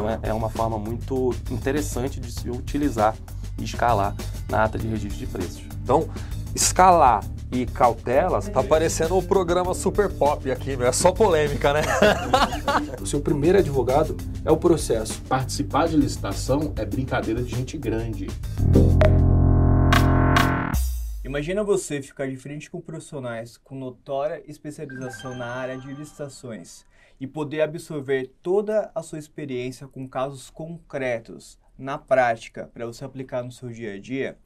Então é, é uma forma muito interessante de se utilizar e escalar na ata de registro de preços. Então, escalar e cautelas, tá parecendo o programa Super Pop aqui, meu. É só polêmica, né? o seu primeiro advogado é o processo. Participar de licitação é brincadeira de gente grande. Imagina você ficar de frente com profissionais com notória especialização na área de licitações e poder absorver toda a sua experiência com casos concretos na prática para você aplicar no seu dia a dia.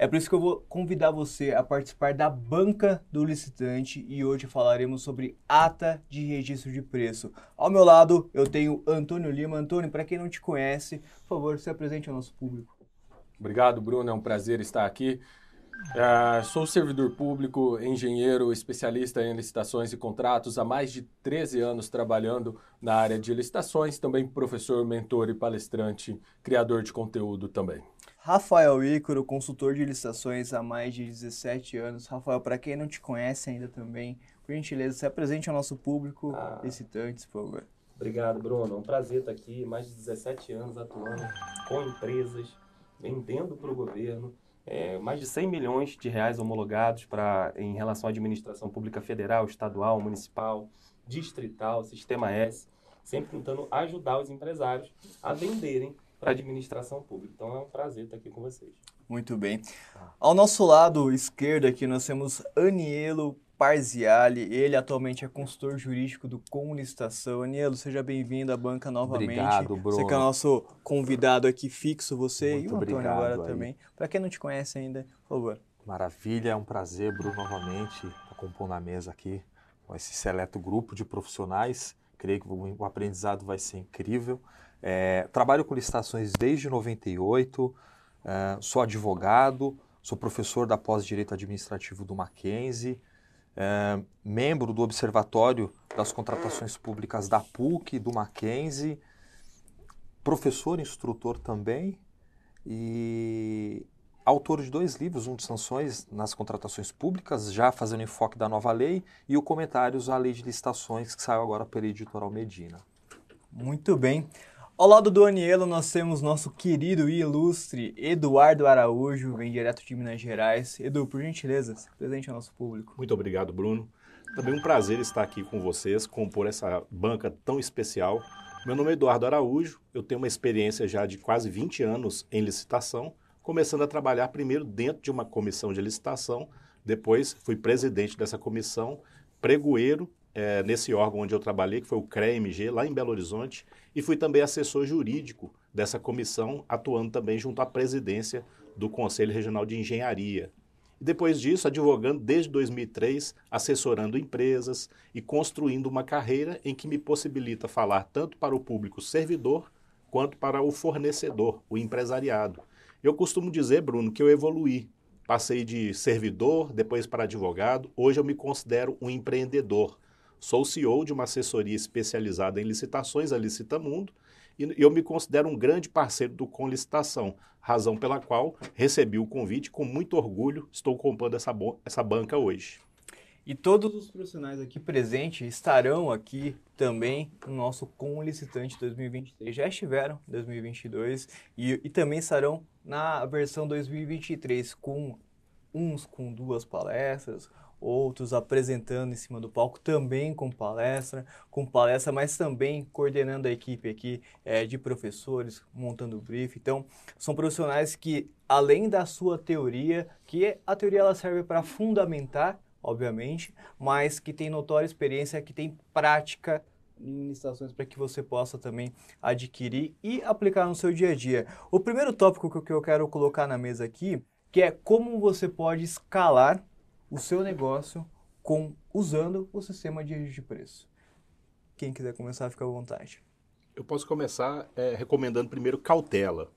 É por isso que eu vou convidar você a participar da banca do licitante e hoje falaremos sobre ata de registro de preço. Ao meu lado eu tenho Antônio Lima. Antônio, para quem não te conhece, por favor, se apresente ao nosso público. Obrigado, Bruno. É um prazer estar aqui. Uh, sou servidor público, engenheiro, especialista em licitações e contratos, há mais de 13 anos trabalhando na área de licitações, também professor, mentor e palestrante, criador de conteúdo também. Rafael Ícaro, consultor de licitações há mais de 17 anos. Rafael, para quem não te conhece ainda também, por gentileza, se apresente ao nosso público, ah, licitantes, por favor. Obrigado, Bruno. É um prazer estar aqui, mais de 17 anos atuando com empresas, vendendo para o governo, é, mais de 100 milhões de reais homologados para em relação à administração pública federal, estadual, municipal, distrital, sistema S, sempre tentando ajudar os empresários a venderem para a administração pública. Então é um prazer estar aqui com vocês. Muito bem. Ao nosso lado esquerdo aqui nós temos Anielo Parziali. Ele atualmente é consultor jurídico do Com Licitação. Anielo, seja bem-vindo à banca novamente. Obrigado, Bruno. Você que é o nosso convidado aqui fixo, você Muito e o Antônio agora aí. também. Para quem não te conhece ainda, por favor. Maravilha, é um prazer, Bruno, novamente, estar compondo a mesa aqui com esse seleto grupo de profissionais. Creio que o aprendizado vai ser incrível. É, trabalho com licitações desde 98, é, sou advogado, sou professor da pós-direito administrativo do Mackenzie, é, membro do Observatório das Contratações Públicas da PUC, do Mackenzie, professor instrutor também e autor de dois livros, um de sanções nas contratações públicas, já fazendo enfoque da nova lei, e o Comentários à Lei de Licitações, que saiu agora pela Editorial Medina. Muito bem. Ao lado do Anielo, nós temos nosso querido e ilustre Eduardo Araújo, vem direto de Minas Gerais. Edu, por gentileza, se presente ao nosso público. Muito obrigado, Bruno. Também um prazer estar aqui com vocês, compor essa banca tão especial. Meu nome é Eduardo Araújo, eu tenho uma experiência já de quase 20 anos em licitação, começando a trabalhar primeiro dentro de uma comissão de licitação, depois fui presidente dessa comissão, pregoeiro é, nesse órgão onde eu trabalhei, que foi o CREMG, lá em Belo Horizonte, e fui também assessor jurídico dessa comissão, atuando também junto à presidência do Conselho Regional de Engenharia. E depois disso, advogando desde 2003, assessorando empresas e construindo uma carreira em que me possibilita falar tanto para o público servidor quanto para o fornecedor, o empresariado. Eu costumo dizer, Bruno, que eu evoluí. Passei de servidor, depois para advogado, hoje eu me considero um empreendedor Sou CEO de uma assessoria especializada em licitações, a Licitamundo, e eu me considero um grande parceiro do Com Licitação, razão pela qual recebi o convite com muito orgulho, estou comprando essa, essa banca hoje. E todos os profissionais aqui presentes estarão aqui também no nosso Com Licitante 2023. Já estiveram em 2022 e, e também estarão na versão 2023 com uns com duas palestras, outros apresentando em cima do palco, também com palestra, com palestra, mas também coordenando a equipe aqui é, de professores, montando o brief. Então, são profissionais que, além da sua teoria, que a teoria ela serve para fundamentar, obviamente, mas que tem notória experiência, que tem prática em para que você possa também adquirir e aplicar no seu dia a dia. O primeiro tópico que eu quero colocar na mesa aqui, que é como você pode escalar o seu negócio com usando o sistema de de preço. Quem quiser começar, fica à vontade. Eu posso começar é, recomendando primeiro cautela.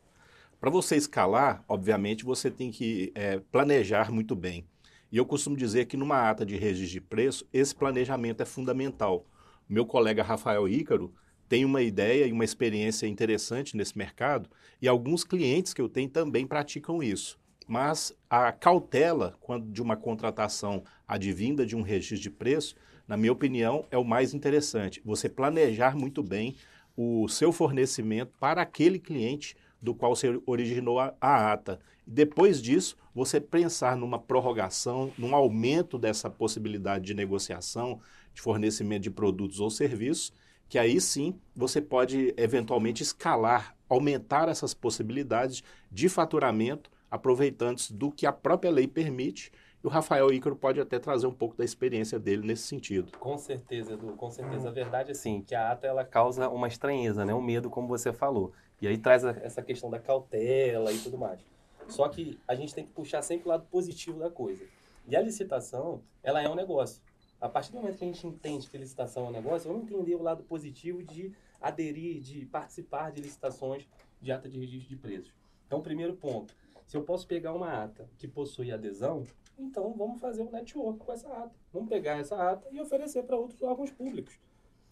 Para você escalar, obviamente, você tem que é, planejar muito bem. E eu costumo dizer que numa ata de registro de preço, esse planejamento é fundamental. Meu colega Rafael Ícaro tem uma ideia e uma experiência interessante nesse mercado, e alguns clientes que eu tenho também praticam isso. Mas a cautela quando de uma contratação advinda de um registro de preço, na minha opinião, é o mais interessante. Você planejar muito bem o seu fornecimento para aquele cliente do qual você originou a, a ata. Depois disso, você pensar numa prorrogação, num aumento dessa possibilidade de negociação, de fornecimento de produtos ou serviços, que aí sim você pode eventualmente escalar, aumentar essas possibilidades de faturamento, aproveitando-se do que a própria lei permite. E o Rafael Ícaro pode até trazer um pouco da experiência dele nesse sentido. Com certeza, Edu, com certeza. A verdade é assim, que a ata ela causa uma estranheza, né? um medo, como você falou. E aí traz essa questão da cautela e tudo mais. Só que a gente tem que puxar sempre o lado positivo da coisa. E a licitação, ela é um negócio. A partir do momento que a gente entende que licitação é um negócio, vamos entender o lado positivo de aderir, de participar de licitações de ata de registro de preços. Então, primeiro ponto, se eu posso pegar uma ata que possui adesão, então vamos fazer um network com essa ata. Vamos pegar essa ata e oferecer para outros órgãos públicos.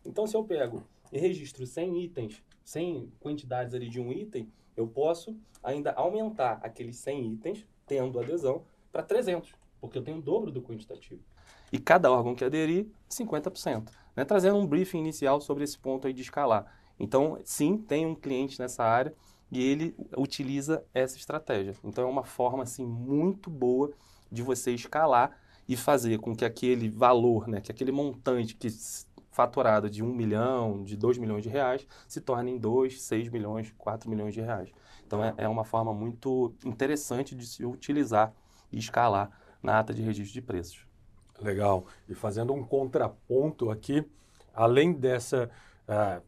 Então, se eu pego e registro 100 itens, 100 quantidades ali de um item, eu posso ainda aumentar aqueles 100 itens, tendo adesão, para 300, porque eu tenho o dobro do quantitativo e cada órgão que aderir, 50%. Né? Trazendo um briefing inicial sobre esse ponto aí de escalar. Então, sim, tem um cliente nessa área e ele utiliza essa estratégia. Então, é uma forma assim, muito boa de você escalar e fazer com que aquele valor, né, que aquele montante que faturado de 1 milhão, de 2 milhões de reais, se torne em 2, 6 milhões, 4 milhões de reais. Então, é, é uma forma muito interessante de se utilizar e escalar na ata de registro de preços. Legal. E fazendo um contraponto aqui, além dessa uh,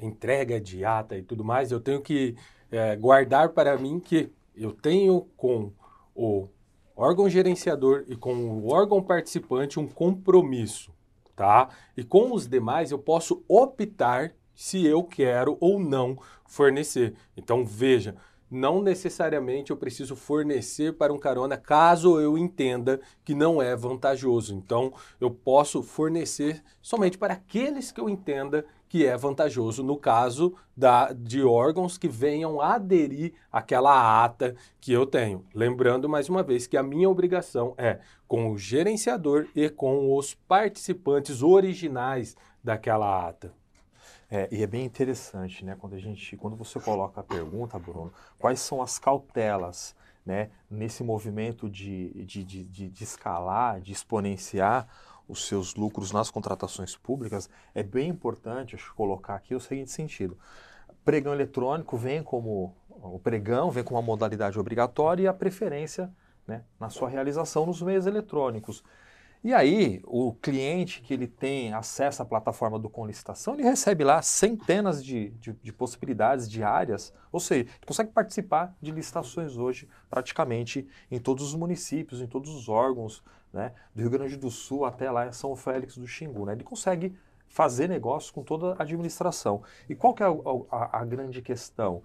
entrega de ata e tudo mais, eu tenho que uh, guardar para mim que eu tenho com o órgão gerenciador e com o órgão participante um compromisso, tá? E com os demais eu posso optar se eu quero ou não fornecer. Então veja, não necessariamente eu preciso fornecer para um carona caso eu entenda que não é vantajoso. Então, eu posso fornecer somente para aqueles que eu entenda que é vantajoso, no caso da, de órgãos que venham aderir àquela ata que eu tenho. Lembrando mais uma vez que a minha obrigação é com o gerenciador e com os participantes originais daquela ata. É, e é bem interessante, né? Quando a gente, quando você coloca a pergunta, Bruno, quais são as cautelas, né? Nesse movimento de, de, de, de, de escalar, de exponenciar os seus lucros nas contratações públicas, é bem importante, acho, colocar aqui o seguinte sentido: pregão eletrônico vem como o pregão vem com uma modalidade obrigatória e a preferência, né? Na sua realização nos meios eletrônicos. E aí, o cliente que ele tem acesso à plataforma do Com Licitação, ele recebe lá centenas de, de, de possibilidades diárias, ou seja, ele consegue participar de licitações hoje praticamente em todos os municípios, em todos os órgãos, né, do Rio Grande do Sul até lá São Félix do Xingu. Né, ele consegue fazer negócio com toda a administração. E qual que é a, a, a grande questão?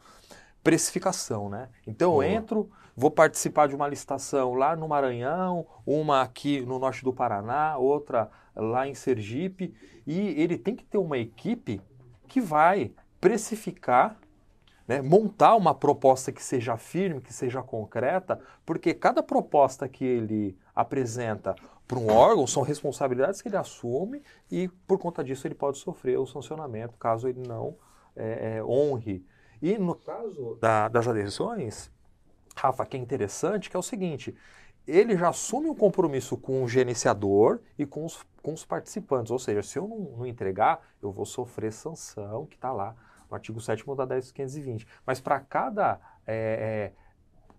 Precificação, né? Então eu entro vou participar de uma licitação lá no Maranhão, uma aqui no norte do Paraná, outra lá em Sergipe, e ele tem que ter uma equipe que vai precificar, né, montar uma proposta que seja firme, que seja concreta, porque cada proposta que ele apresenta para um órgão são responsabilidades que ele assume e por conta disso ele pode sofrer o sancionamento caso ele não é, honre. E no caso da, das adesões, Rafa, que é interessante, que é o seguinte, ele já assume um compromisso com o gerenciador e com os, com os participantes. Ou seja, se eu não, não entregar, eu vou sofrer sanção, que está lá no artigo 7 da 10.520. Mas para cada, é, é,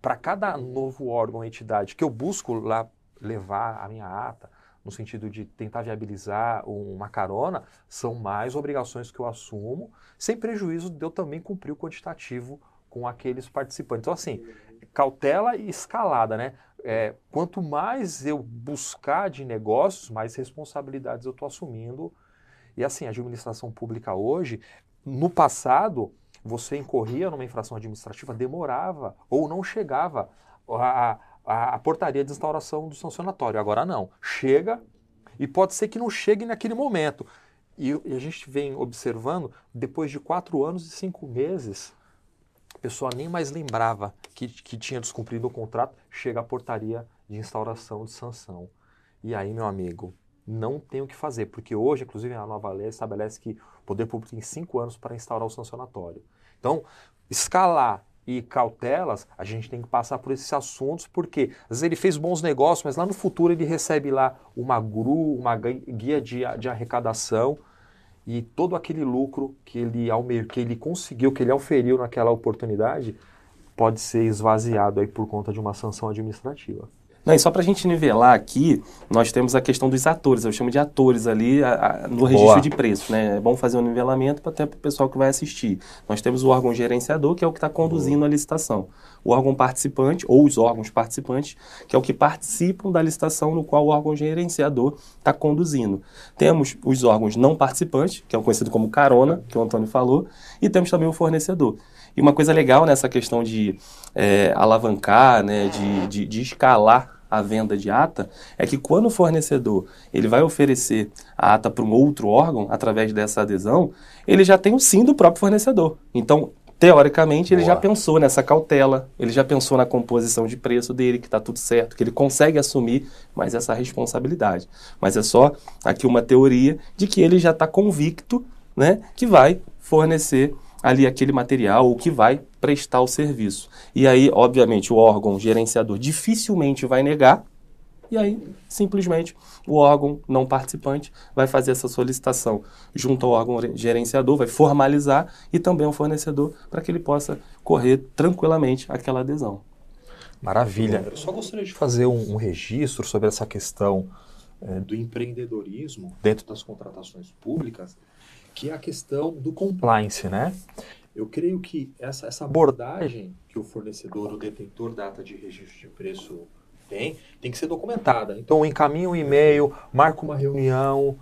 para cada novo órgão, entidade que eu busco lá levar a minha ata, no sentido de tentar viabilizar uma carona, são mais obrigações que eu assumo, sem prejuízo de eu também cumprir o quantitativo com aqueles participantes. Então, assim, cautela e escalada, né? É, quanto mais eu buscar de negócios, mais responsabilidades eu estou assumindo. E assim, a administração pública hoje, no passado, você incorria numa infração administrativa, demorava ou não chegava a, a, a portaria de instauração do sancionatório. Agora não. Chega e pode ser que não chegue naquele momento. E, e a gente vem observando, depois de quatro anos e cinco meses, pessoa nem mais lembrava que, que tinha descumprido o contrato, chega a portaria de instauração de sanção. E aí, meu amigo, não tem o que fazer, porque hoje, inclusive, a nova lei estabelece que O poder público tem cinco anos para instaurar o sancionatório. Então, escalar e cautelas, a gente tem que passar por esses assuntos, porque às vezes ele fez bons negócios, mas lá no futuro ele recebe lá uma GRU, uma guia de, de arrecadação, e todo aquele lucro que ele, que ele conseguiu, que ele auferiu naquela oportunidade, pode ser esvaziado aí por conta de uma sanção administrativa. Não, e só para a gente nivelar aqui, nós temos a questão dos atores, eu chamo de atores ali a, a, no registro Boa. de preços, né? É bom fazer um nivelamento para até para o pessoal que vai assistir. Nós temos o órgão gerenciador, que é o que está conduzindo a licitação. O órgão participante, ou os órgãos participantes, que é o que participam da licitação no qual o órgão gerenciador está conduzindo. Temos os órgãos não participantes, que é o conhecido como carona, que o Antônio falou, e temos também o fornecedor. E uma coisa legal nessa questão de é, alavancar, né, de, de, de escalar a venda de ata é que quando o fornecedor ele vai oferecer a ata para um outro órgão através dessa adesão, ele já tem o sim do próprio fornecedor. Então, teoricamente, Boa. ele já pensou nessa cautela, ele já pensou na composição de preço dele, que está tudo certo, que ele consegue assumir mais essa responsabilidade. Mas é só aqui uma teoria de que ele já está convicto né, que vai fornecer ali aquele material, o que vai prestar o serviço. E aí, obviamente, o órgão gerenciador dificilmente vai negar, e aí, simplesmente, o órgão não participante vai fazer essa solicitação junto ao órgão gerenciador, vai formalizar e também ao fornecedor para que ele possa correr tranquilamente aquela adesão. Maravilha. Eu só gostaria de fazer um, um registro sobre essa questão é, do empreendedorismo dentro das contratações públicas que é a questão do compliance, né? Eu creio que essa, essa abordagem que o fornecedor, o detentor da de registro de preço tem, tem que ser documentada. Então, encaminha um e-mail, marca uma reunião,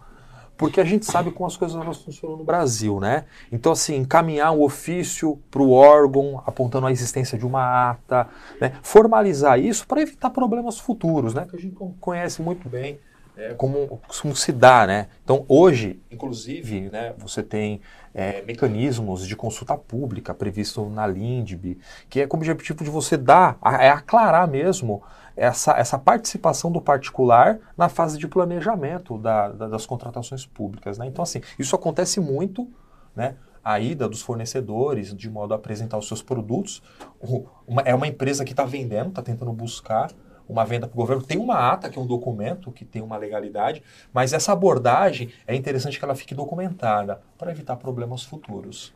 porque a gente sabe como as coisas elas funcionam no Brasil, né? Então, assim, encaminhar um ofício para o órgão apontando a existência de uma ata, né? formalizar isso para evitar problemas futuros, né? Que a gente conhece muito bem é, como, como se dá, né? Então, hoje, inclusive, né, você tem é, mecanismos de consulta pública previsto na LINDB, que é com o objetivo de você dar, é aclarar mesmo essa, essa participação do particular na fase de planejamento da, da, das contratações públicas, né? Então, assim, isso acontece muito, né? a ida dos fornecedores de modo a apresentar os seus produtos. Uma, é uma empresa que está vendendo, está tentando buscar uma venda para o governo. Tem uma ata, que é um documento, que tem uma legalidade, mas essa abordagem é interessante que ela fique documentada para evitar problemas futuros.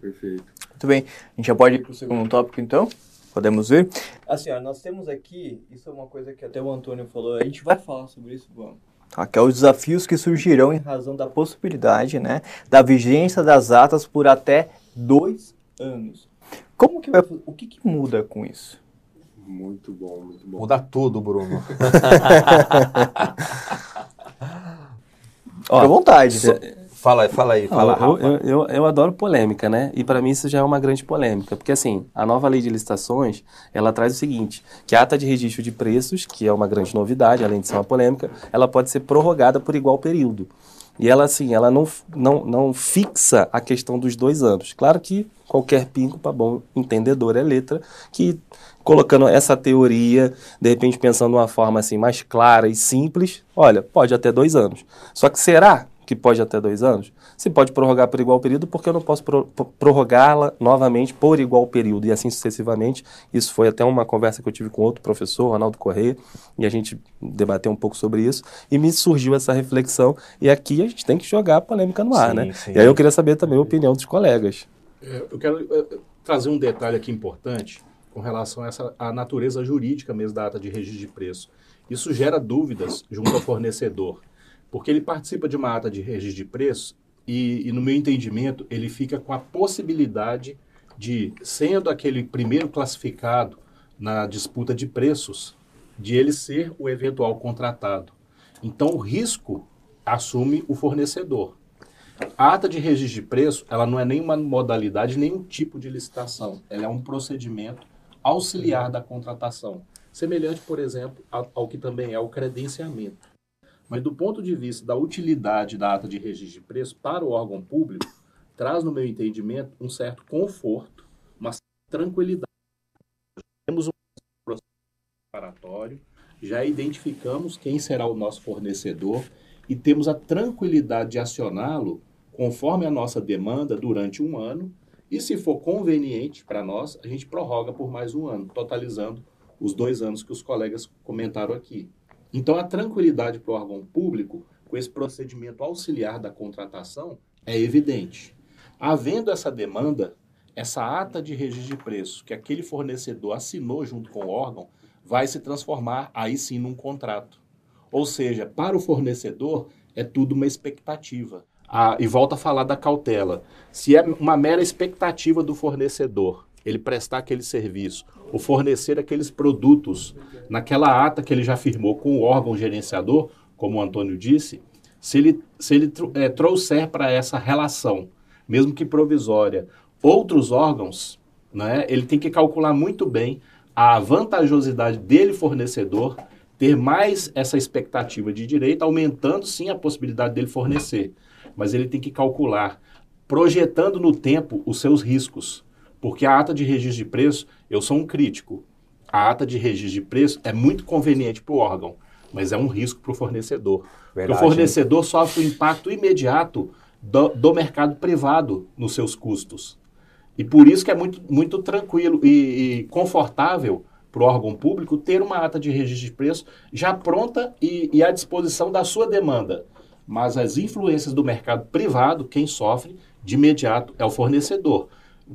Perfeito. Muito bem. A gente já pode ir para o segundo tópico, então? Podemos ver? Assim, ó, nós temos aqui, isso é uma coisa que até o Antônio falou, a gente vai falar sobre isso, vamos. Tá, que é os desafios que surgirão em razão da possibilidade né, da vigência das atas por até dois anos. Como que vai, o que, que muda com isso? Muito bom, muito bom. Muda tudo, Bruno. Fica à vontade. Fala, fala aí, fala. Eu, eu, eu, eu, adoro polêmica, né? E para mim isso já é uma grande polêmica, porque assim, a nova lei de licitações, ela traz o seguinte, que a ata de registro de preços, que é uma grande novidade, além de ser uma polêmica, ela pode ser prorrogada por igual período. E ela, assim, ela não, não, não fixa a questão dos dois anos. Claro que qualquer pingo, para bom entendedor, é letra, que colocando essa teoria, de repente pensando de uma forma assim mais clara e simples, olha, pode até dois anos. Só que será que pode até dois anos? Se pode prorrogar por igual período, porque eu não posso pro, prorrogá-la novamente por igual período e assim sucessivamente. Isso foi até uma conversa que eu tive com outro professor, Ronaldo Correia, e a gente debateu um pouco sobre isso e me surgiu essa reflexão. E aqui a gente tem que jogar a polêmica no ar, sim, né? Sim. E aí eu queria saber também a opinião dos colegas. É, eu quero uh, trazer um detalhe aqui importante com relação a essa a natureza jurídica mesmo da ata de registro de preço. Isso gera dúvidas junto ao fornecedor, porque ele participa de uma ata de registro de preço e, e, no meu entendimento, ele fica com a possibilidade de, sendo aquele primeiro classificado na disputa de preços, de ele ser o eventual contratado. Então, o risco assume o fornecedor. A ata de registro de preço, ela não é nenhuma modalidade, nenhum tipo de licitação. Ela é um procedimento auxiliar da contratação, semelhante, por exemplo, ao que também é o credenciamento. Mas do ponto de vista da utilidade da ata de registro de preço para o órgão público, traz, no meu entendimento, um certo conforto, uma tranquilidade. Temos um processo preparatório, já identificamos quem será o nosso fornecedor e temos a tranquilidade de acioná-lo conforme a nossa demanda durante um ano e, se for conveniente para nós, a gente prorroga por mais um ano, totalizando os dois anos que os colegas comentaram aqui. Então, a tranquilidade para o órgão público com esse procedimento auxiliar da contratação é evidente. Havendo essa demanda, essa ata de registro de preço que aquele fornecedor assinou junto com o órgão vai se transformar aí sim num contrato. Ou seja, para o fornecedor é tudo uma expectativa. Ah, e volta a falar da cautela. Se é uma mera expectativa do fornecedor ele prestar aquele serviço, ou fornecer aqueles produtos naquela ata que ele já firmou com o órgão gerenciador, como o Antônio disse, se ele, se ele é, trouxer para essa relação, mesmo que provisória, outros órgãos, né, ele tem que calcular muito bem a vantajosidade dele, fornecedor, ter mais essa expectativa de direito, aumentando sim a possibilidade dele fornecer. Mas ele tem que calcular, projetando no tempo os seus riscos. Porque a ata de registro de preço, eu sou um crítico. A ata de registro de preço é muito conveniente para o órgão, mas é um risco para o fornecedor. Verdade, o fornecedor hein? sofre o impacto imediato do, do mercado privado nos seus custos. E por isso que é muito, muito tranquilo e, e confortável para o órgão público ter uma ata de registro de preço já pronta e, e à disposição da sua demanda. Mas as influências do mercado privado, quem sofre de imediato é o fornecedor.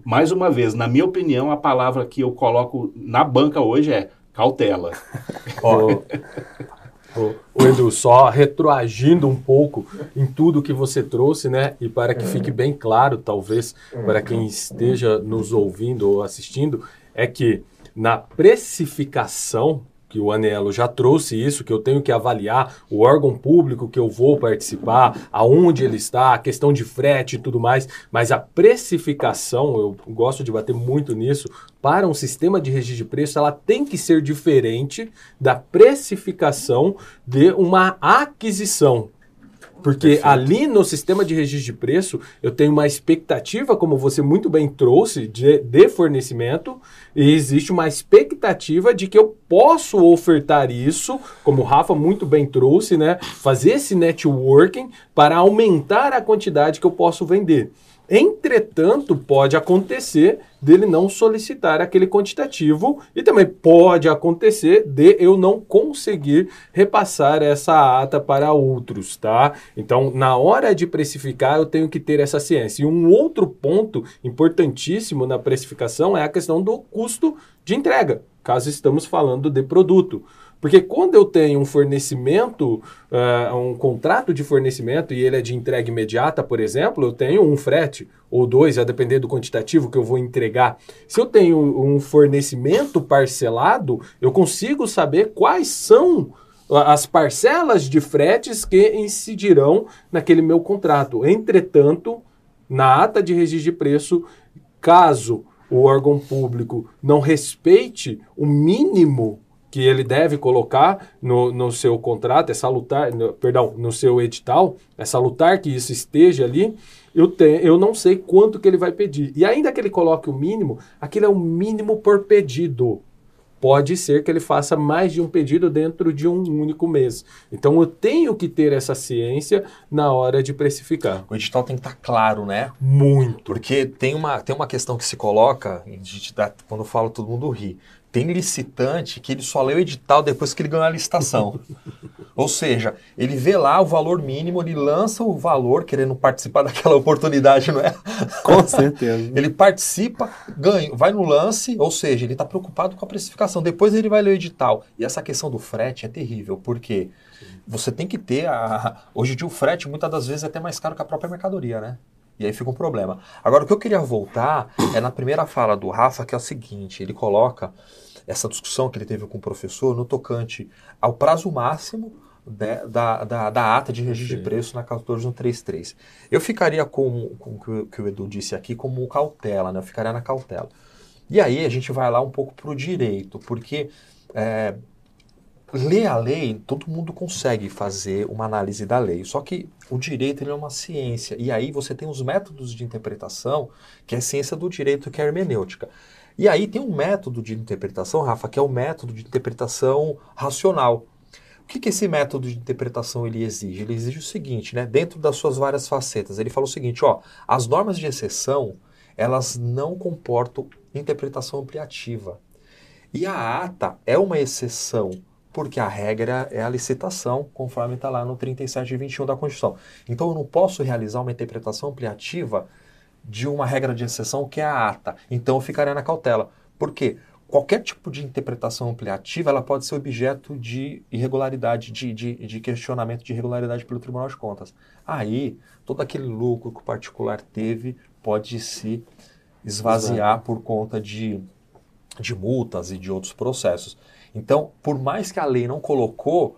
Mais uma vez, na minha opinião, a palavra que eu coloco na banca hoje é cautela. Ó, o, Edu, só retroagindo um pouco em tudo que você trouxe, né? E para que fique bem claro, talvez, para quem esteja nos ouvindo ou assistindo, é que na precificação que o Anelo já trouxe isso, que eu tenho que avaliar o órgão público que eu vou participar, aonde ele está, a questão de frete e tudo mais, mas a precificação, eu gosto de bater muito nisso, para um sistema de registro de preço, ela tem que ser diferente da precificação de uma aquisição. Porque Perfeito. ali no sistema de registro de preço, eu tenho uma expectativa, como você muito bem trouxe, de, de fornecimento, e existe uma expectativa de que eu posso ofertar isso, como o Rafa muito bem trouxe, né? Fazer esse networking para aumentar a quantidade que eu posso vender. Entretanto, pode acontecer dele não solicitar aquele quantitativo e também pode acontecer de eu não conseguir repassar essa ata para outros, tá? Então, na hora de precificar, eu tenho que ter essa ciência. E um outro ponto importantíssimo na precificação é a questão do custo de entrega, caso estamos falando de produto. Porque quando eu tenho um fornecimento, uh, um contrato de fornecimento e ele é de entrega imediata, por exemplo, eu tenho um frete ou dois, a depender do quantitativo que eu vou entregar. Se eu tenho um fornecimento parcelado, eu consigo saber quais são as parcelas de fretes que incidirão naquele meu contrato. Entretanto, na ata de registro de preço, caso o órgão público não respeite o mínimo que ele deve colocar no, no seu contrato, é salutar, no, perdão, no seu edital, é salutar que isso esteja ali, eu, tenho, eu não sei quanto que ele vai pedir. E ainda que ele coloque o mínimo, aquilo é o mínimo por pedido. Pode ser que ele faça mais de um pedido dentro de um único mês. Então eu tenho que ter essa ciência na hora de precificar. O edital tem que estar claro, né? Muito. Porque tem uma, tem uma questão que se coloca, a gente dá, quando eu falo todo mundo ri. Tem licitante que ele só lê o edital depois que ele ganhou a licitação. Ou seja, ele vê lá o valor mínimo, ele lança o valor, querendo participar daquela oportunidade, não é? Com certeza. ele participa, ganha, vai no lance, ou seja, ele está preocupado com a precificação. Depois ele vai ler o edital. E essa questão do frete é terrível, porque você tem que ter a. Hoje em dia o frete muitas das vezes é até mais caro que a própria mercadoria, né? E aí fica um problema. Agora, o que eu queria voltar é na primeira fala do Rafa, que é o seguinte: ele coloca essa discussão que ele teve com o professor no tocante ao prazo máximo né, da, da, da, ata de registro de preço na 14133. Eu ficaria com, com o que, o Edu disse aqui como cautela, né? eu ficaria na cautela. E aí a gente vai lá um pouco para o direito, porque é, ler a lei, todo mundo consegue fazer uma análise da lei. Só que o direito é uma ciência. E aí você tem os métodos de interpretação, que é a ciência do direito, que é a hermenêutica. E aí tem um método de interpretação, Rafa, que é o método de interpretação racional. O que, que esse método de interpretação ele exige? Ele exige o seguinte, né? Dentro das suas várias facetas, ele fala o seguinte, ó, as normas de exceção, elas não comportam interpretação ampliativa. E a ata é uma exceção, porque a regra é a licitação, conforme está lá no 37 e 21 da Constituição. Então eu não posso realizar uma interpretação ampliativa de uma regra de exceção que é a ata. Então eu ficaria na cautela. Por quê? qualquer tipo de interpretação ampliativa ela pode ser objeto de irregularidade, de, de, de, questionamento de irregularidade pelo Tribunal de Contas. Aí, todo aquele lucro que o particular teve pode se esvaziar Exato. por conta de, de multas e de outros processos. Então, por mais que a lei não colocou,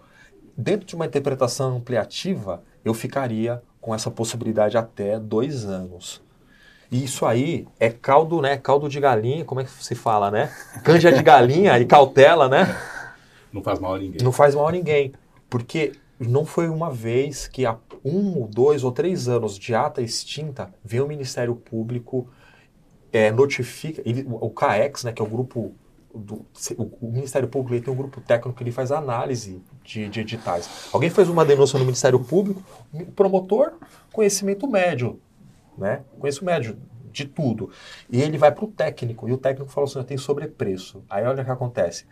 dentro de uma interpretação ampliativa, eu ficaria com essa possibilidade até dois anos. E isso aí é caldo, né? Caldo de galinha, como é que se fala, né? Canja de galinha e cautela, né? Não faz mal a ninguém. Não faz mal a ninguém. Porque não foi uma vez que há um, dois ou três anos de ata extinta, veio o Ministério Público, é, notifica, ele, o CAEX, né, que é o grupo do, o, Ministério Público tem um grupo técnico que ele faz análise de, de editais. Alguém fez uma denúncia no Ministério Público, promotor, conhecimento médio né? Conheço médio de tudo. E ele vai para o técnico, e o técnico fala assim, tem sobrepreço. Aí olha o que acontece.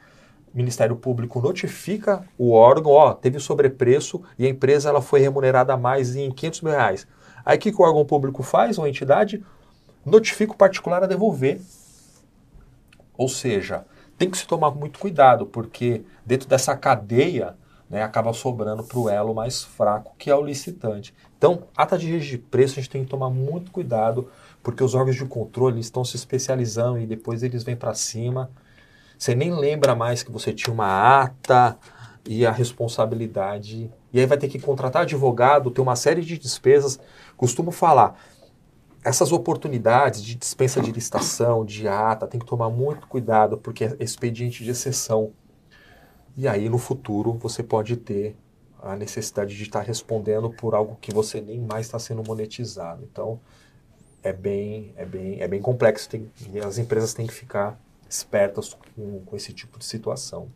Ministério Público notifica o órgão, ó, teve sobrepreço e a empresa ela foi remunerada mais em 500 mil reais. Aí o que, que o órgão público faz, uma entidade? Notifica o particular a devolver. Ou seja, tem que se tomar muito cuidado, porque dentro dessa cadeia né, acaba sobrando para o elo mais fraco, que é o licitante. Então, ata de registro de preço, a gente tem que tomar muito cuidado, porque os órgãos de controle estão se especializando e depois eles vêm para cima. Você nem lembra mais que você tinha uma ata e a responsabilidade. E aí vai ter que contratar advogado, ter uma série de despesas. Costumo falar, essas oportunidades de dispensa de licitação, de ata, tem que tomar muito cuidado, porque é expediente de exceção. E aí, no futuro, você pode ter a necessidade de estar respondendo por algo que você nem mais está sendo monetizado. Então, é bem, é bem, é bem complexo tem, as empresas têm que ficar espertas com, com esse tipo de situação.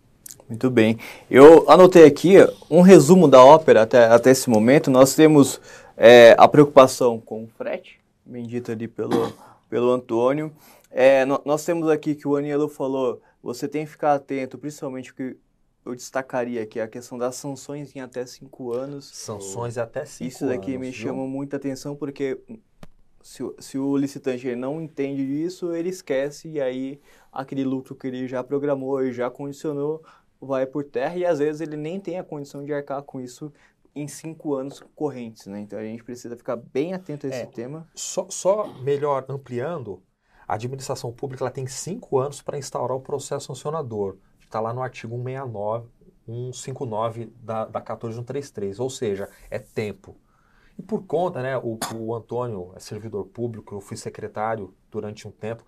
Muito bem. Eu anotei aqui um resumo da ópera até, até esse momento. Nós temos é, a preocupação com o frete, bendito ali pelo, pelo Antônio. É, nós temos aqui que o Anielo falou, você tem que ficar atento, principalmente que eu destacaria aqui a questão das sanções em até cinco anos. Sanções até cinco. Isso daqui anos, me viu? chama muita atenção porque se, se o licitante não entende disso, ele esquece e aí aquele lucro que ele já programou e já condicionou vai por terra e às vezes ele nem tem a condição de arcar com isso em cinco anos correntes, né? Então a gente precisa ficar bem atento a esse é, tema. Só, só melhor ampliando, a administração pública ela tem cinco anos para instaurar o processo sancionador está lá no artigo 169, 159 da, da 14133, ou seja, é tempo. E por conta, né, o, o Antônio é servidor público, eu fui secretário durante um tempo,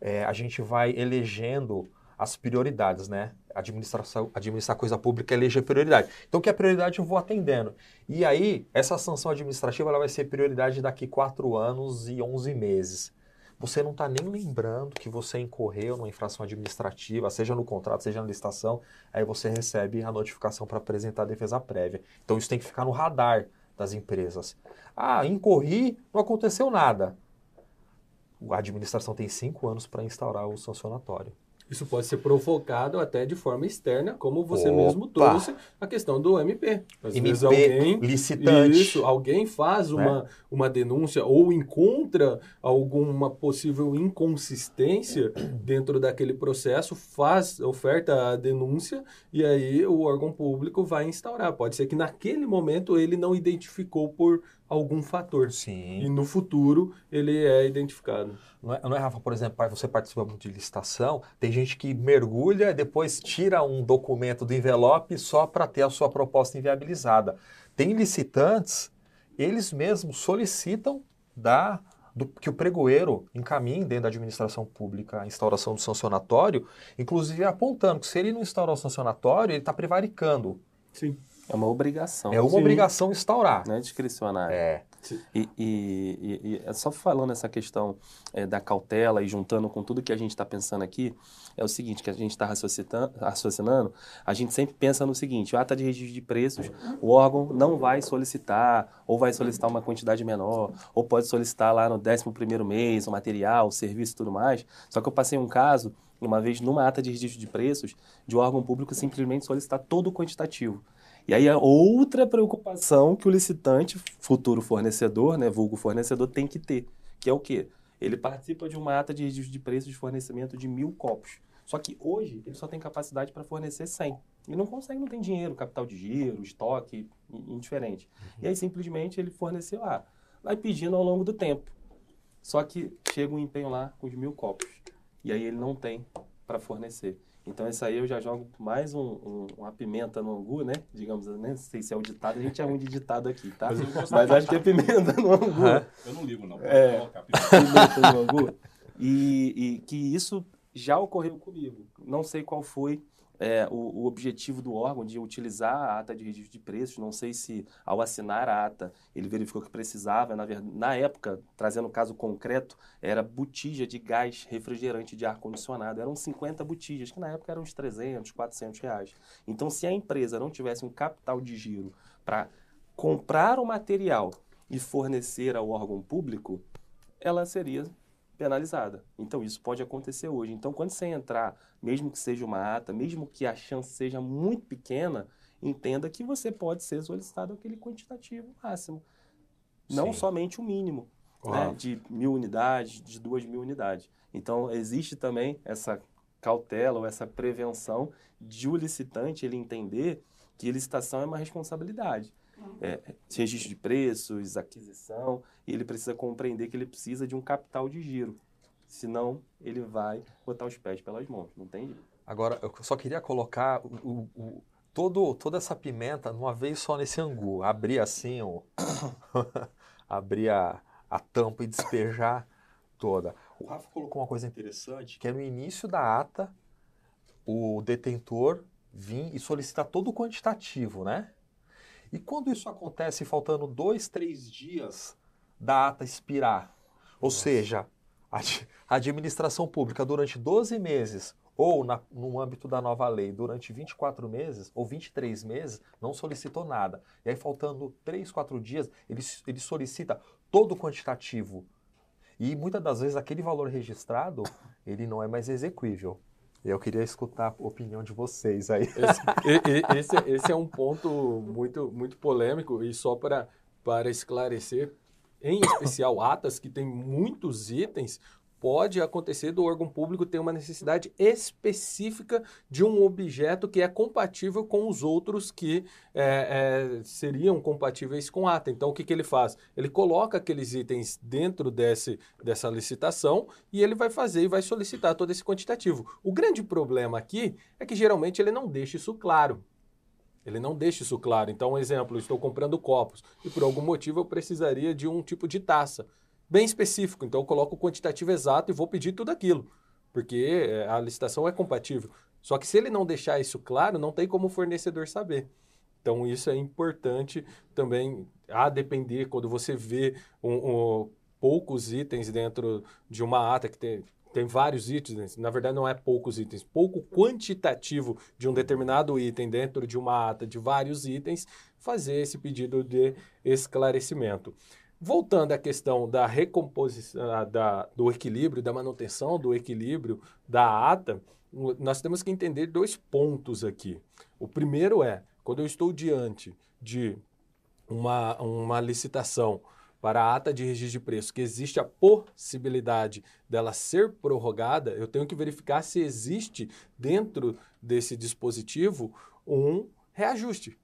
é, a gente vai elegendo as prioridades, né? Administração, administrar coisa pública eleger prioridade. Então, que é prioridade eu vou atendendo. E aí, essa sanção administrativa ela vai ser prioridade daqui quatro anos e 11 meses você não está nem lembrando que você incorreu numa infração administrativa, seja no contrato, seja na licitação, aí você recebe a notificação para apresentar a defesa prévia. Então isso tem que ficar no radar das empresas. Ah, incorri, não aconteceu nada. A administração tem cinco anos para instaurar o sancionatório. Isso pode ser provocado até de forma externa, como você Opa. mesmo trouxe a questão do MP. Às MP vezes alguém, licitante. Isso, alguém faz né? uma, uma denúncia ou encontra alguma possível inconsistência dentro daquele processo, faz, oferta a denúncia e aí o órgão público vai instaurar. Pode ser que naquele momento ele não identificou por algum fator. Sim. E no futuro ele é identificado. Não é, não é, Rafa, por exemplo, você participa muito de licitação, tem gente que mergulha e depois tira um documento do envelope só para ter a sua proposta inviabilizada. Tem licitantes, eles mesmos solicitam da, do, que o pregoeiro encaminhe dentro da administração pública a instauração do sancionatório, inclusive apontando que se ele não instaurar o sancionatório, ele está prevaricando. Sim. É uma obrigação. É uma Sim. obrigação instaurar. Não é discricionário. É. E, e, e, é só falando essa questão é, da cautela e juntando com tudo que a gente está pensando aqui, é o seguinte, que a gente está raciocinando, a gente sempre pensa no seguinte, o ata de registro de preços, o órgão não vai solicitar, ou vai solicitar uma quantidade menor, ou pode solicitar lá no 11º mês o material, o serviço e tudo mais. Só que eu passei um caso, uma vez numa ata de registro de preços, de um órgão público simplesmente solicitar todo o quantitativo. E aí a outra preocupação que o licitante, futuro fornecedor, né, vulgo fornecedor, tem que ter, que é o quê? Ele participa de uma ata de registro de preços de fornecimento de mil copos. Só que hoje ele só tem capacidade para fornecer 100. Ele não consegue, não tem dinheiro, capital de giro, estoque, indiferente. Uhum. E aí simplesmente ele forneceu lá. Vai pedindo ao longo do tempo. Só que chega um empenho lá com os mil copos. E aí ele não tem para fornecer. Então, isso aí eu já jogo mais um, um, uma pimenta no angu, né? Digamos, nem sei se é o ditado, a gente é ruim de ditado aqui, tá? Mas, Mas acho que é pimenta no angu. Eu não ligo, não. É, pimenta no angu. E, e que isso já ocorreu comigo. Não sei qual foi é, o, o, objetivo do órgão de utilizar a ata de registro de preços. Não sei se, ao assinar a ata, ele verificou que precisava. Na, na época, trazendo o caso concreto, era botija de gás refrigerante de ar-condicionado. Eram 50 botijas, que na época eram uns 300, 400 reais. Então, se a empresa não tivesse um capital de giro para comprar o material e fornecer ao órgão público, ela seria penalizada. Então, isso pode acontecer hoje. Então, quando você entrar, mesmo que seja uma ata, mesmo que a chance seja muito pequena, entenda que você pode ser solicitado aquele quantitativo máximo. Não Sim. somente o mínimo, né, de mil unidades, de duas mil unidades. Então, existe também essa cautela ou essa prevenção de o licitante ele entender que licitação é uma responsabilidade é, registro de preços, aquisição, e ele precisa compreender que ele precisa de um capital de giro. Senão, ele vai botar os pés pelas mãos. Não tem jeito. Agora, eu só queria colocar o, o, o, todo, toda essa pimenta numa vez só nesse angu. Abrir assim, o, abrir a, a tampa e despejar toda. O Rafa colocou uma coisa interessante, que é no início da ata, o detentor vir e solicitar todo o quantitativo, né? E quando isso acontece faltando dois, três dias da ata expirar, ou Nossa. seja, a administração pública durante 12 meses ou na, no âmbito da nova lei, durante 24 meses ou 23 meses, não solicitou nada. E aí, faltando 3, 4 dias, ele, ele solicita todo o quantitativo. E muitas das vezes aquele valor registrado, ele não é mais Eu queria escutar a opinião de vocês aí. Esse, esse, esse é um ponto muito, muito polêmico e só para, para esclarecer, em especial atas que tem muitos itens, pode acontecer do órgão público ter uma necessidade específica de um objeto que é compatível com os outros que é, é, seriam compatíveis com a ata. Então, o que, que ele faz? Ele coloca aqueles itens dentro desse, dessa licitação e ele vai fazer e vai solicitar todo esse quantitativo. O grande problema aqui é que geralmente ele não deixa isso claro. Ele não deixa isso claro. Então, um exemplo, estou comprando copos e por algum motivo eu precisaria de um tipo de taça bem específico. Então eu coloco o quantitativo exato e vou pedir tudo aquilo, porque é, a licitação é compatível. Só que se ele não deixar isso claro, não tem como o fornecedor saber. Então isso é importante também a depender quando você vê um, um, poucos itens dentro de uma ata que tem, tem vários itens, na verdade não é poucos itens, pouco quantitativo de um determinado item dentro de uma ata de vários itens, fazer esse pedido de esclarecimento. Voltando à questão da recomposição, ah, da, do equilíbrio, da manutenção do equilíbrio da ata, nós temos que entender dois pontos aqui. O primeiro é, quando eu estou diante de uma, uma licitação para a ata de registro de preço, que existe a possibilidade dela ser prorrogada, eu tenho que verificar se existe dentro desse dispositivo um reajuste.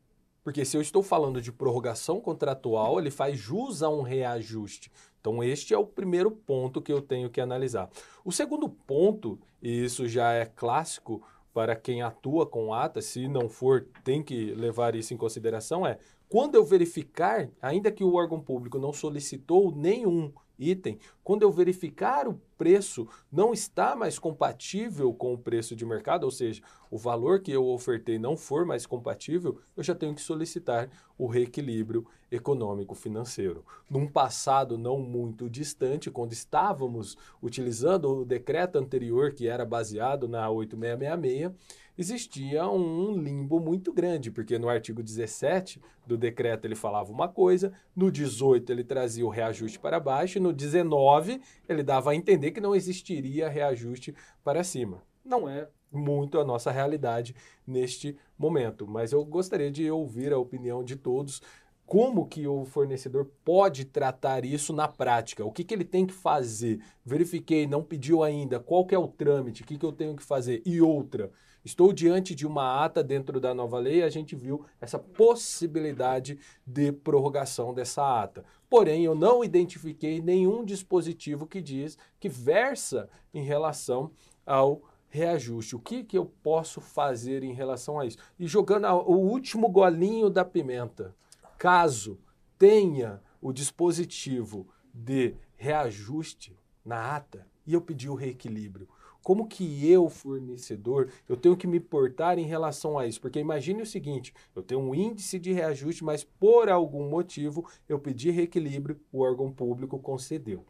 Porque se eu estou falando de prorrogação contratual, ele faz jus a um reajuste. Então, este é o primeiro ponto que eu tenho que analisar. O segundo ponto, e isso já é clássico para quem atua com ata, se não for, tem que levar isso em consideração, é quando eu verificar, ainda que o órgão público não solicitou nenhum item, quando eu verificar o preço não está mais compatível com o preço de mercado, ou seja, o valor que eu ofertei não for mais compatível, eu já tenho que solicitar o reequilíbrio econômico financeiro. Num passado não muito distante, quando estávamos utilizando o decreto anterior que era baseado na 8666, existia um limbo muito grande, porque no artigo 17 do decreto ele falava uma coisa, no 18 ele trazia o reajuste para baixo, e no 19 ele dava a entender que não existiria reajuste para cima. Não é muito a nossa realidade neste momento, mas eu gostaria de ouvir a opinião de todos como que o fornecedor pode tratar isso na prática? O que, que ele tem que fazer? Verifiquei, não pediu ainda, qual que é o trâmite, o que, que eu tenho que fazer? E outra, estou diante de uma ata dentro da nova lei, a gente viu essa possibilidade de prorrogação dessa ata. Porém, eu não identifiquei nenhum dispositivo que diz que versa em relação ao reajuste. O que, que eu posso fazer em relação a isso? E jogando o último golinho da pimenta caso tenha o dispositivo de reajuste na ata e eu pedir o reequilíbrio, como que eu, fornecedor, eu tenho que me portar em relação a isso? Porque imagine o seguinte, eu tenho um índice de reajuste, mas por algum motivo eu pedi reequilíbrio, o órgão público concedeu.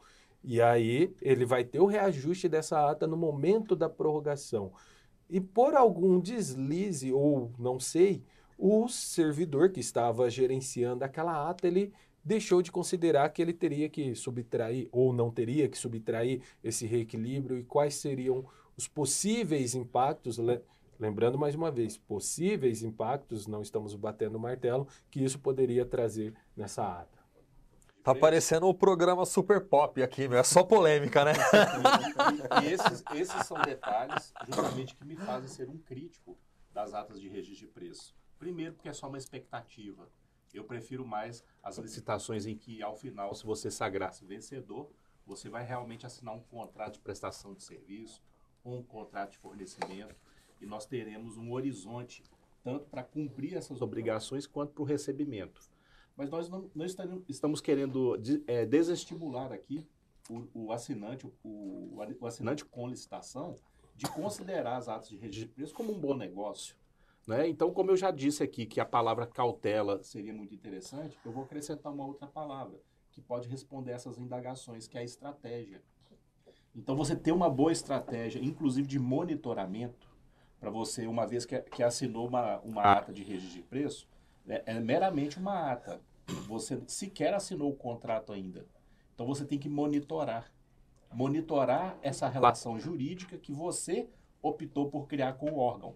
E aí ele vai ter o reajuste dessa ata no momento da prorrogação. E por algum deslize, ou não sei, o servidor que estava gerenciando aquela ata, ele deixou de considerar que ele teria que subtrair ou não teria que subtrair esse reequilíbrio e quais seriam os possíveis impactos, lembrando mais uma vez, possíveis impactos, não estamos batendo o martelo, que isso poderia trazer nessa ata. Tá parecendo o programa Super Pop aqui, meu. É só polêmica, né? e esses, esses são detalhes justamente que me fazem ser um crítico das atas de registro de preço. Primeiro, porque é só uma expectativa. Eu prefiro mais as licitações em que, ao final, se você sagrar-se vencedor, você vai realmente assinar um contrato de prestação de serviço ou um contrato de fornecimento e nós teremos um horizonte tanto para cumprir essas obrigações quanto para o recebimento. Mas nós não, não estamos querendo é, desestimular aqui o, o assinante, o, o, assinante com licitação de considerar as atas de registro de preço como um bom negócio. Né? Então, como eu já disse aqui que a palavra cautela seria muito interessante, eu vou acrescentar uma outra palavra que pode responder essas indagações, que é a estratégia. Então, você ter uma boa estratégia, inclusive de monitoramento, para você, uma vez que, que assinou uma, uma ata de registro de preço, é, é meramente uma ata. Você sequer assinou o contrato ainda. Então, você tem que monitorar. Monitorar essa relação jurídica que você optou por criar com o órgão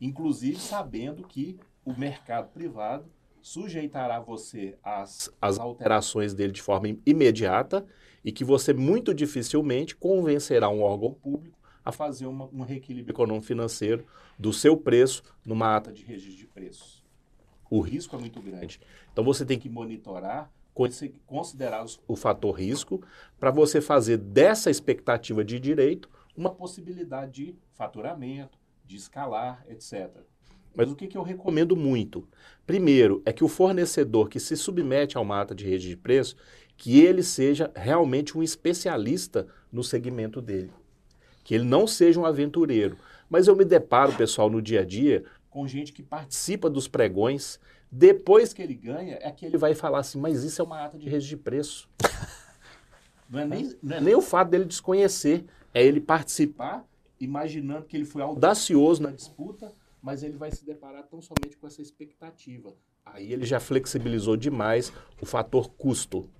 inclusive sabendo que o mercado privado sujeitará você às, às alterações dele de forma imediata e que você muito dificilmente convencerá um órgão público a fazer uma, um reequilíbrio econômico-financeiro do seu preço numa ata de registro de preços. O risco é muito grande. Então você tem que monitorar, considerar o fator risco, para você fazer dessa expectativa de direito uma possibilidade de faturamento, de escalar, etc. Mas o que, que eu recomendo muito? Primeiro, é que o fornecedor que se submete a uma ata de rede de preço, que ele seja realmente um especialista no segmento dele. Que ele não seja um aventureiro. Mas eu me deparo, pessoal, no dia a dia, com gente que participa dos pregões, depois que ele ganha, é que ele vai falar assim, mas isso é uma ata de rede de preço. Não é nem, não é nem o fato dele desconhecer, é ele participar imaginando que ele foi audacioso na disputa, mas ele vai se deparar tão somente com essa expectativa. Aí ele já flexibilizou demais o fator custo.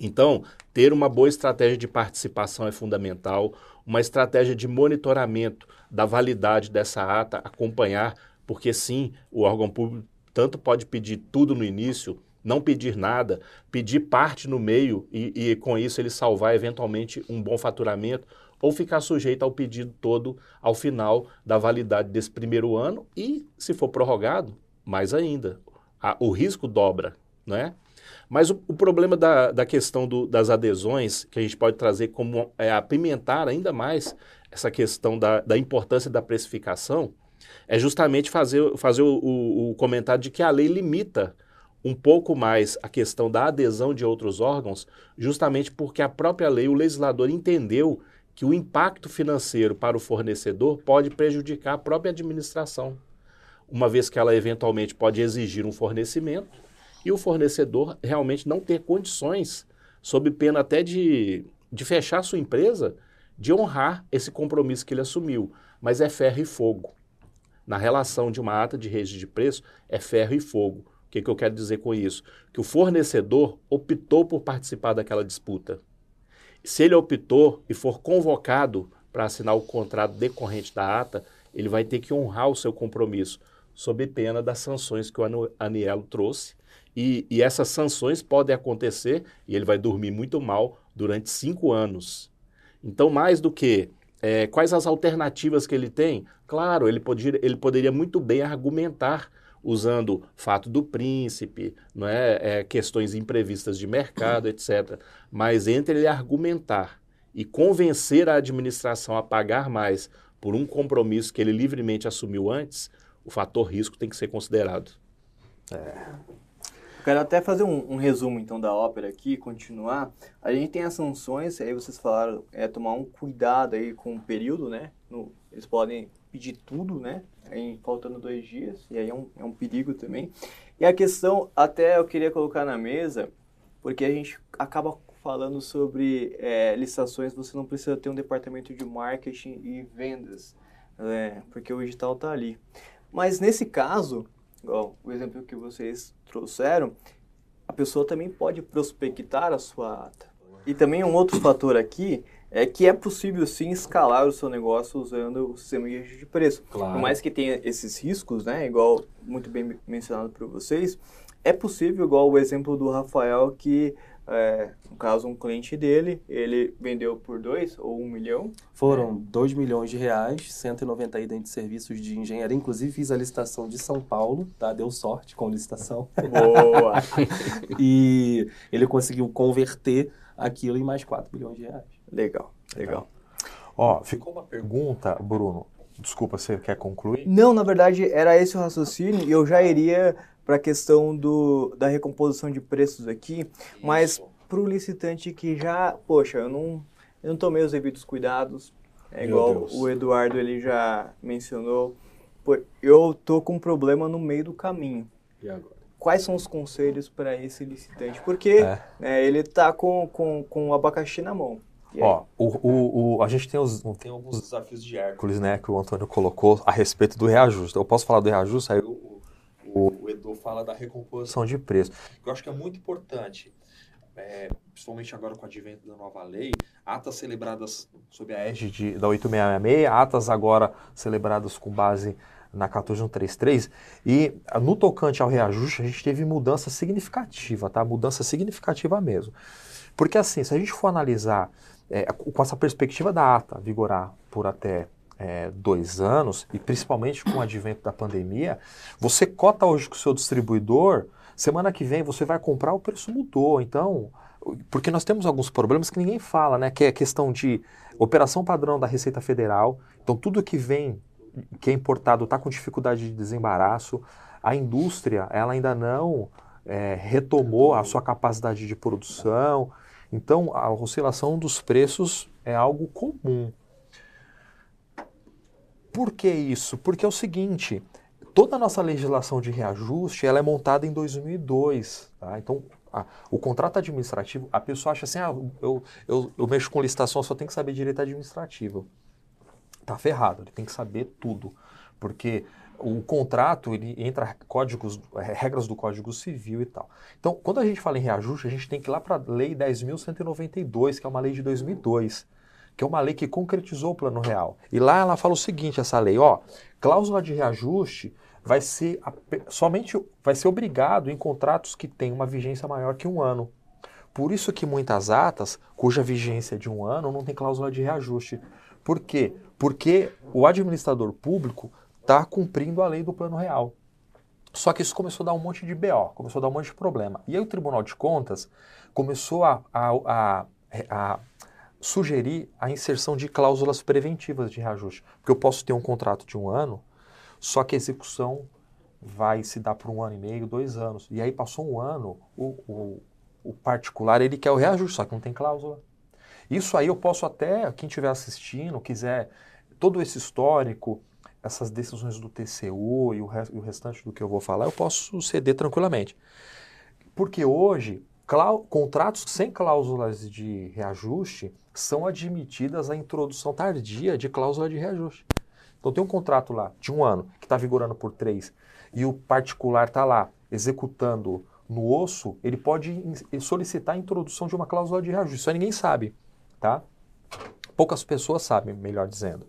Então, ter uma boa estratégia de participação é fundamental, uma estratégia de monitoramento da validade dessa ata, acompanhar, porque sim, o órgão público tanto pode pedir tudo no início, não pedir nada, pedir parte no meio e, e com isso ele salvar eventualmente um bom faturamento, ou ficar sujeito ao pedido todo ao final da validade desse primeiro ano e, se for prorrogado, mais ainda. A, o risco dobra, né? Mas o, o problema da, da questão do, das adesões, que a gente pode trazer como é, apimentar ainda mais essa questão da, da importância da precificação, é justamente fazer, fazer o, o, o comentário de que a lei limita um pouco mais a questão da adesão de outros órgãos, justamente porque a própria lei, o legislador entendeu que o impacto financeiro para o fornecedor pode prejudicar a própria administração, uma vez que ela eventualmente pode exigir um fornecimento e o fornecedor realmente não ter condições, sob pena até de, de fechar sua empresa, de honrar esse compromisso que ele assumiu. Mas é ferro e fogo. Na relação de uma ata de registro de preço, é ferro e fogo. O que, que eu quero dizer com isso? Que o fornecedor optou por participar daquela disputa. Se ele optou e for convocado para assinar o contrato decorrente da ata, ele vai ter que honrar o seu compromisso, sob pena das sanções que o Anielo trouxe. E, e essas sanções podem acontecer e ele vai dormir muito mal durante cinco anos. Então, mais do que é, quais as alternativas que ele tem, claro, ele, ele poderia muito bem argumentar usando fato do príncipe, não é, é, questões imprevistas de mercado, etc. Mas entre ele argumentar e convencer a administração a pagar mais por um compromisso que ele livremente assumiu antes, o fator risco tem que ser considerado. É. Quero até fazer um, um, resumo então da ópera aqui, continuar. A gente tem as sanções, aí vocês falaram, é tomar um cuidado aí com o período, né? No, eles podem pedir tudo, né? Em, faltando dois dias, e aí é um, é um perigo também. E a questão, até eu queria colocar na mesa, porque a gente acaba falando sobre é, licitações, você não precisa ter um departamento de marketing e vendas, é, porque o digital está ali. Mas nesse caso, igual o exemplo que vocês trouxeram, a pessoa também pode prospectar a sua ata. E também um outro fator aqui é que é possível sim escalar o seu negócio usando o sistema de preço. Claro. Por mais que tenha esses riscos, né, igual muito bem mencionado por vocês, é possível, igual o exemplo do Rafael, que é, no caso, um cliente dele, ele vendeu por dois ou um milhão? Foram é. dois milhões de reais, 190 itens de serviços de engenharia. Inclusive, fiz a licitação de São Paulo, tá? Deu sorte com a licitação. Boa! e ele conseguiu converter aquilo em mais 4 milhões de reais. Legal, legal. Ó, ficou uma pergunta, Bruno. Desculpa, você quer concluir? Não, na verdade, era esse o raciocínio e eu já iria para a questão do, da recomposição de preços aqui, Isso. mas para o licitante que já, poxa, eu não, eu não tomei os devidos cuidados, é igual o Eduardo ele já mencionou, pô, eu tô com um problema no meio do caminho. E agora? quais são os conselhos para esse licitante? Porque é. É, ele está com, com, com o abacaxi na mão. Ó, o, o, o, a gente tem, os, tem alguns desafios de Hércules, né, que o Antônio colocou a respeito do reajuste. Eu posso falar do reajuste, aí o, o, o Edu fala da recomposição de preço. Eu acho que é muito importante, é, principalmente agora com o advento da nova lei, atas celebradas sob a égide da 8666, atas agora celebradas com base na 14133 e no tocante ao reajuste a gente teve mudança significativa, tá? Mudança significativa mesmo. Porque assim, se a gente for analisar é, com essa perspectiva da ata vigorar por até é, dois anos, e principalmente com o advento da pandemia, você cota hoje com o seu distribuidor, semana que vem você vai comprar, o preço mudou. Então, porque nós temos alguns problemas que ninguém fala, né? Que é a questão de operação padrão da Receita Federal. Então, tudo que vem que é importado está com dificuldade de desembaraço, a indústria ela ainda não é, retomou a sua capacidade de produção. Então, a oscilação dos preços é algo comum. Por que isso? Porque é o seguinte, toda a nossa legislação de reajuste ela é montada em 2002. Tá? Então, a, o contrato administrativo, a pessoa acha assim, ah, eu, eu, eu mexo com licitação, só tem que saber direito administrativo tá ferrado, ele tem que saber tudo, porque o contrato ele entra códigos, é, regras do Código Civil e tal. Então, quando a gente fala em reajuste, a gente tem que ir lá para a Lei 10.192, que é uma lei de 2002, que é uma lei que concretizou o Plano Real. E lá ela fala o seguinte, essa lei, ó, cláusula de reajuste vai ser somente vai ser obrigado em contratos que têm uma vigência maior que um ano. Por isso que muitas atas, cuja vigência é de um ano, não tem cláusula de reajuste. Por quê? Porque o administrador público está cumprindo a lei do plano real. Só que isso começou a dar um monte de BO, começou a dar um monte de problema. E aí o Tribunal de Contas começou a, a, a, a sugerir a inserção de cláusulas preventivas de reajuste. Porque eu posso ter um contrato de um ano, só que a execução vai se dar por um ano e meio, dois anos. E aí passou um ano, o, o, o particular ele quer o reajuste, só que não tem cláusula. Isso aí eu posso até, quem estiver assistindo, quiser todo esse histórico, essas decisões do TCU e o, e o restante do que eu vou falar, eu posso ceder tranquilamente. Porque hoje, contratos sem cláusulas de reajuste são admitidas a introdução tardia de cláusula de reajuste. Então tem um contrato lá de um ano que está vigorando por três e o particular está lá executando no osso, ele pode solicitar a introdução de uma cláusula de reajuste. Isso aí ninguém sabe, tá? Poucas pessoas sabem, melhor dizendo.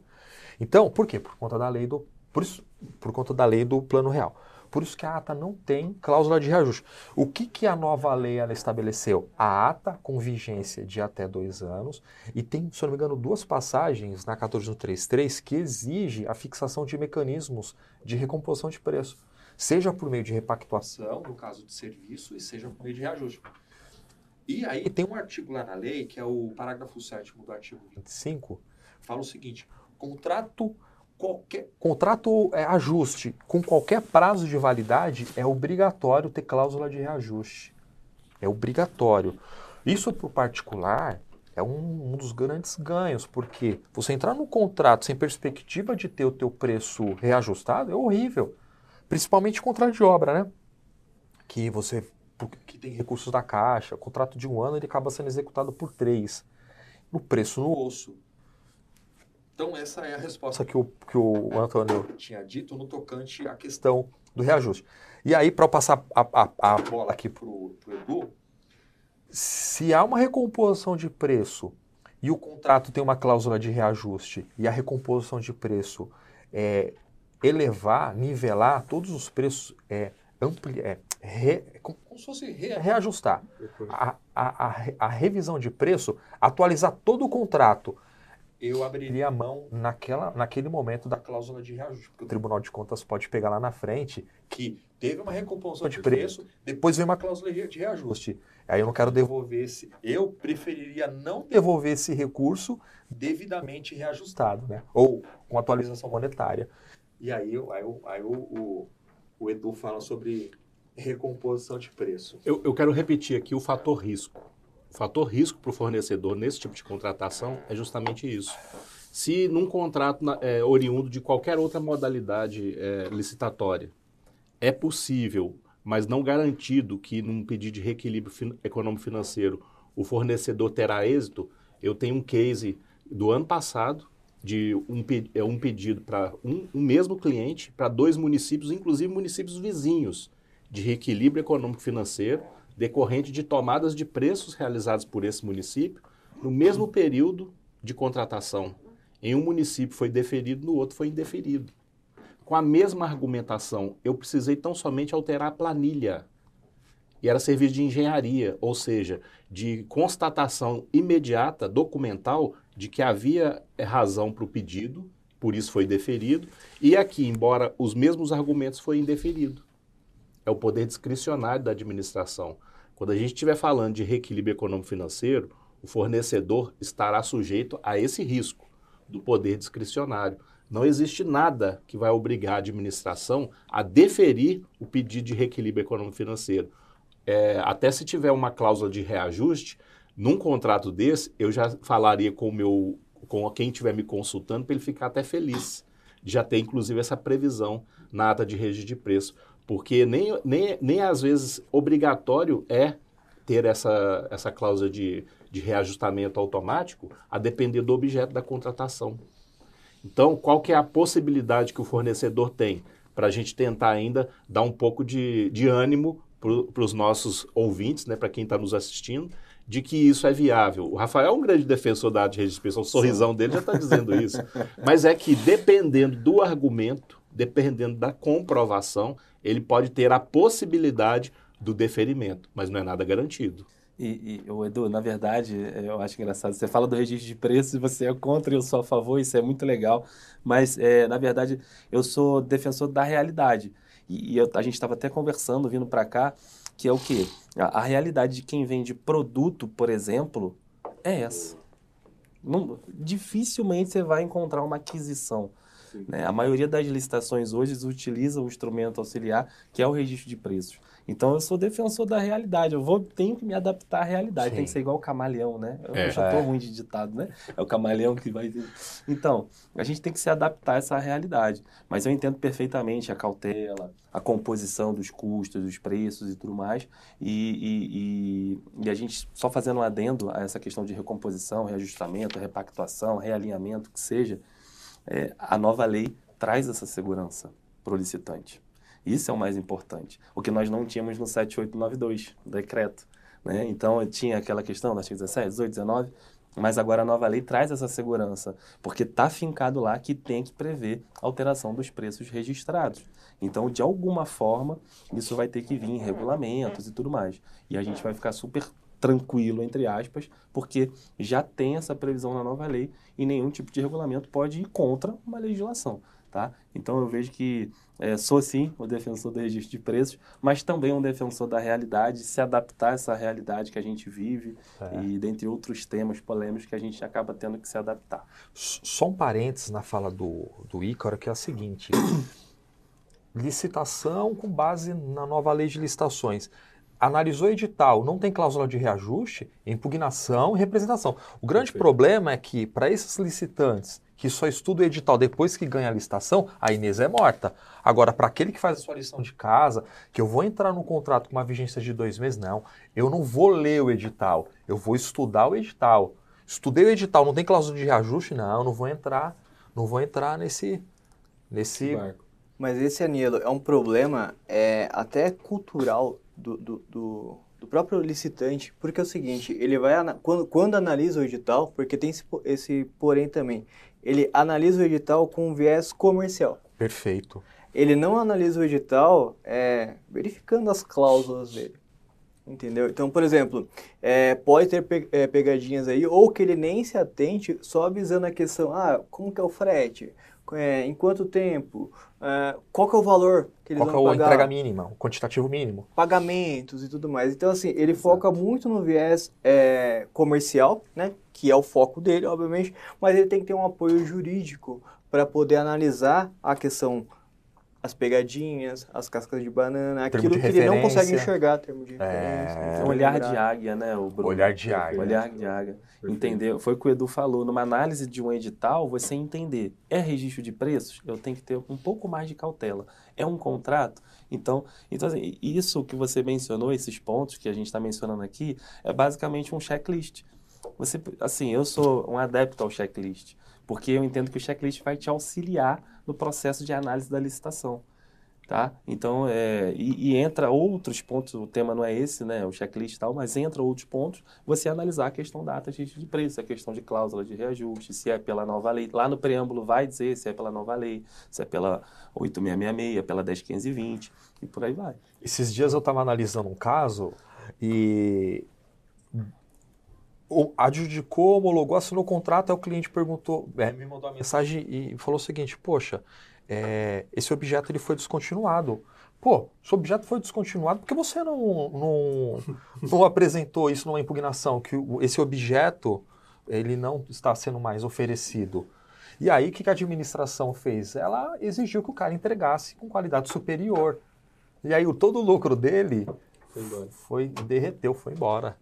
Então, por quê? Por conta da lei do, por, isso, por conta da lei do plano real. Por isso que a ata não tem cláusula de reajuste. O que, que a nova lei ela estabeleceu? A ata com vigência de até dois anos e tem, se não me engano, duas passagens na 14133 que exige a fixação de mecanismos de recomposição de preço, seja por meio de repactuação, no caso de serviço, e seja por meio de reajuste. E aí tem um artigo lá na lei, que é o parágrafo 7 do artigo 25, fala o seguinte: contrato qualquer contrato é, ajuste com qualquer prazo de validade é obrigatório ter cláusula de reajuste. É obrigatório. Isso para o particular é um, um, dos grandes ganhos, porque você entrar no contrato sem perspectiva de ter o teu preço reajustado é horrível. Principalmente contrato de obra, né? Que você que tem recursos da caixa, contrato de um ano ele acaba sendo executado por três. No preço no osso. Então, essa é a resposta que o, que o Antônio tinha dito no tocante à questão do reajuste. E aí, para passar a, a, a, bola aqui para o Edu, se há uma recomposição de preço e o contrato tem uma cláusula de reajuste e a recomposição de preço é elevar, nivelar todos os preços, é, ampli, é, re, como, como se fosse re, reajustar a, a, a, a revisão de preço, atualizar todo o contrato eu abriria a mão naquela, naquele momento da cláusula de reajuste, porque o Tribunal de Contas pode pegar lá na frente que teve uma recomposição de preço, depois vem uma cláusula de reajuste. Aí eu não quero devolver esse. Eu preferiria não devolver esse recurso devidamente reajustado, né? Ou com atualização monetária. E aí, aí, aí o, o, o Edu fala sobre recomposição de preço. Eu, eu quero repetir aqui o fator risco. Fator risco para o fornecedor nesse tipo de contratação é justamente isso. Se num contrato é, oriundo de qualquer outra modalidade é, licitatória é possível, mas não garantido que num pedido de reequilíbrio econômico-financeiro o fornecedor terá êxito, eu tenho um case do ano passado de um, é, um pedido para um, um mesmo cliente para dois municípios, inclusive municípios vizinhos, de reequilíbrio econômico-financeiro decorrente de tomadas de preços realizadas por esse município no mesmo período de contratação. Em um município foi deferido, no outro foi indeferido. Com a mesma argumentação, eu precisei tão somente alterar a planilha. E era serviço de engenharia, ou seja, de constatação imediata, documental, de que havia razão para o pedido, por isso foi deferido, e aqui, embora os mesmos argumentos, foi indeferido. É o poder discricionário da administração. Quando a gente estiver falando de reequilíbrio econômico-financeiro, o fornecedor estará sujeito a esse risco do poder discricionário. Não existe nada que vai obrigar a administração a deferir o pedido de reequilíbrio econômico-financeiro. É, até se tiver uma cláusula de reajuste, num contrato desse, eu já falaria com, meu, com quem estiver me consultando para ele ficar até feliz já ter, inclusive, essa previsão na ata de registro de preço porque nem, nem, nem às vezes obrigatório é ter essa, essa cláusula de, de reajustamento automático a depender do objeto da contratação. Então, qual que é a possibilidade que o fornecedor tem para a gente tentar ainda dar um pouco de, de ânimo para os nossos ouvintes, né, para quem está nos assistindo, de que isso é viável. O Rafael é um grande defensor da arte de registro, o sorrisão dele já está dizendo isso. Mas é que dependendo do argumento, dependendo da comprovação, ele pode ter a possibilidade do deferimento, mas não é nada garantido. E, e o Edu, na verdade, eu acho engraçado. Você fala do registro de preços, você é contra e eu sou a favor, isso é muito legal. Mas, é, na verdade, eu sou defensor da realidade. E, e eu, a gente estava até conversando, vindo para cá, que é o quê? A, a, realidade de quem vende produto, por exemplo, é essa. Não, dificilmente você vai encontrar uma aquisição Né? A maioria das licitações hoje utiliza o instrumento auxiliar, que é o registro de preços. Então eu sou defensor da realidade. Eu vou tenho que me adaptar à realidade. Sim. Tem que ser igual o camaleão, né? Eu É. já tô É. ruim de ditado, né? É o camaleão que vai. Então a gente tem que se adaptar a essa realidade. Mas eu entendo perfeitamente a cautela, a composição dos custos, dos preços e tudo mais. E, e, e, e a gente só fazendo um adendo a essa questão de recomposição, reajustamento, repactuação, realinhamento, que seja, é, a nova lei traz essa segurança para o licitante. Isso é o mais importante. O que nós não tínhamos no 7892, decreto. Né? Então, tinha aquela questão artigo 17, 18, 19, mas agora a nova lei traz essa segurança, porque está fincado lá que tem que prever alteração dos preços registrados. Então, de alguma forma, isso vai ter que vir em regulamentos e tudo mais. E a gente vai ficar super tranquilo, entre aspas, porque já tem essa previsão na nova lei e nenhum tipo de regulamento pode ir contra uma legislação. Tá? Então eu vejo que é, sou sim o defensor do registro de preços, mas também um defensor da realidade, se adaptar a essa realidade que a gente vive É. e dentre outros temas polêmicos que a gente acaba tendo que se adaptar. Só um parênteses na fala do, do Ícaro, que é a seguinte: licitação com base na nova lei de licitações. Analisou o edital, não tem cláusula de reajuste, impugnação e representação. O grande Perfeito. problema é que, para esses licitantes que só estudam o edital depois que ganha a licitação, a Inês é morta. Agora, para aquele que faz a sua lição de casa, que eu vou entrar num contrato com uma vigência de dois meses, não. Eu não vou ler o edital, eu vou estudar o edital. Estudei o edital, não tem cláusula de reajuste? Não, não vou entrar, não vou entrar nesse, nesse Barco. Mas esse, Anielo, é um problema é, até cultural do, do, do, do próprio licitante, porque é o seguinte, ele vai, quando, quando analisa o edital, porque tem esse, esse porém também, ele analisa o edital com um viés comercial. perfeito. Ele não analisa o edital é, verificando as cláusulas dele. Entendeu? Então, por exemplo, é, pode ter pe- é, pegadinhas aí, ou que ele nem se atente, só avisando a questão, ah, como que é o frete? É, em quanto tempo? É, qual que é o valor que eles Qual que é vão a pagar? entrega mínima, o quantitativo mínimo? Pagamentos e tudo mais. Então, assim, ele foca muito no viés é, comercial, né? Que é o foco dele, obviamente, mas ele tem que ter um apoio jurídico para poder analisar a questão, as pegadinhas, as cascas de banana, Termo aquilo de que ele não referência. consegue enxergar, termo de referência. É, É um olhar de águia, né, o Bruno? Olhar de águia. Olhar de águia. Entender? Foi o que o Edu falou. Numa análise de um edital, você entender. É registro de preços? Eu tenho que ter um pouco mais de cautela. É um contrato? Então, então assim, isso que você mencionou, esses pontos que a gente está mencionando aqui, é basicamente um checklist. Você, assim, eu sou um adepto ao checklist, porque eu entendo que o checklist vai te auxiliar no processo de análise da licitação. Tá? Então, é, e, e entra outros pontos, o tema não é esse, né, o checklist e tal, mas entra outros pontos, você analisar a questão da ata de preço, a questão de cláusula de reajuste, se é pela nova lei, lá no preâmbulo vai dizer se é pela nova lei, se é pela 8666, pela 10520 e por aí vai. Esses dias eu estava analisando um caso e adjudicou, homologou, assinou o contrato, aí o cliente perguntou, é, me mandou uma mensagem e falou o seguinte, poxa, é, esse objeto ele foi descontinuado. Pô, esse objeto foi descontinuado porque você não, não, não apresentou isso numa impugnação, que o- esse objeto ele não está sendo mais oferecido. E aí, o que a administração fez? Ela exigiu que o cara entregasse com qualidade superior. E aí, o, todo o lucro dele Foi foi derreteu, foi embora.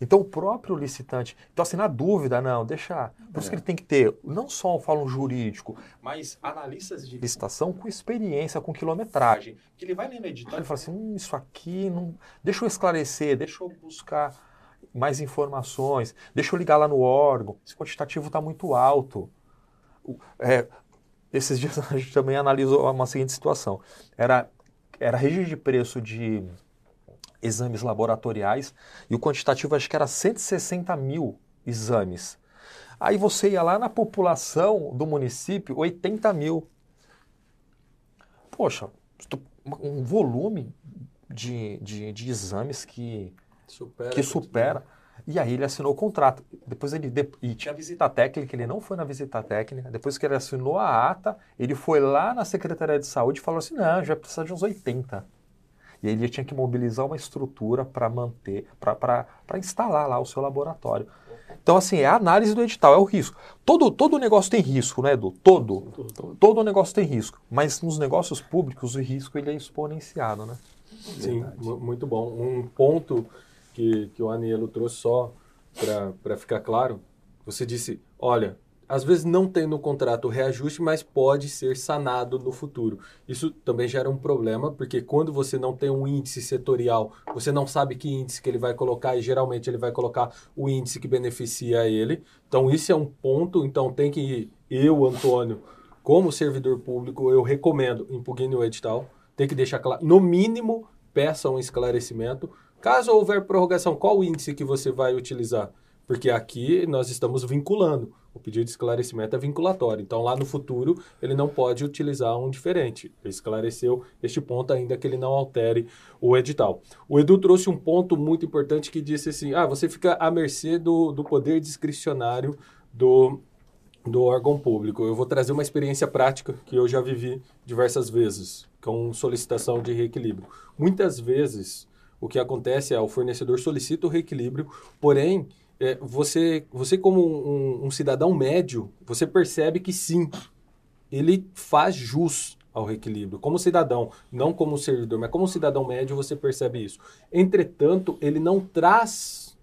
Então, o próprio licitante. Então, assim, na dúvida, não, deixa. Por isso que ele tem que ter, não só um fórum jurídico, mas analistas de licitação com experiência, com quilometragem. Que ele vai ler no edital e fala assim: hum, isso aqui, não... deixa eu esclarecer, deixa eu buscar mais informações, deixa eu ligar lá no órgão. Esse quantitativo está muito alto. É, esses dias a gente também analisou uma seguinte situação. Era, era registro de preço de exames laboratoriais e o quantitativo acho que era 160 mil exames. Aí você ia lá na população do município, 80 mil. Poxa, um volume de, de, de exames que, Supera. que supera. E aí ele assinou o contrato. Depois ele de- e tinha visita técnica, ele não foi na visita técnica. Depois que ele assinou a ata, ele foi lá na Secretaria de Saúde e falou assim: "Não, já precisa de uns 80". E aí ele tinha que mobilizar uma estrutura para manter, para instalar lá o seu laboratório. Então, assim, é a análise do edital, é o risco. Todo, todo negócio tem risco, né, Edu? Todo. Todo negócio tem risco. Mas nos negócios públicos, o risco ele é exponenciado, né? Sim, muito bom. Um ponto que, que o Anielo trouxe só para ficar claro, você disse, olha, às vezes não tem no contrato reajuste, mas pode ser sanado no futuro. Isso também gera um problema, porque quando você não tem um índice setorial, você não sabe que índice que ele vai colocar e geralmente ele vai colocar o índice que beneficia ele. Então isso é um ponto, então tem que eu, Antônio, como servidor público, eu recomendo impugne o edital, tem que deixar claro, no mínimo, peça um esclarecimento. Caso houver prorrogação, qual o índice que você vai utilizar? Porque aqui nós estamos vinculando. O pedido de esclarecimento é vinculatório. Então, lá no futuro, ele não pode utilizar um diferente. Ele esclareceu este ponto, ainda que ele não altere o edital. O Edu trouxe um ponto muito importante que disse assim: ah, você fica à mercê do, do poder discricionário do, do órgão público. Eu vou trazer uma experiência prática que eu já vivi diversas vezes com solicitação de reequilíbrio. Muitas vezes, o que acontece é o fornecedor solicita o reequilíbrio, porém é, você, você como um, um, cidadão médio, você percebe que sim, ele faz jus ao reequilíbrio, como cidadão, não como servidor, mas como cidadão médio você percebe isso. Entretanto, ele não traz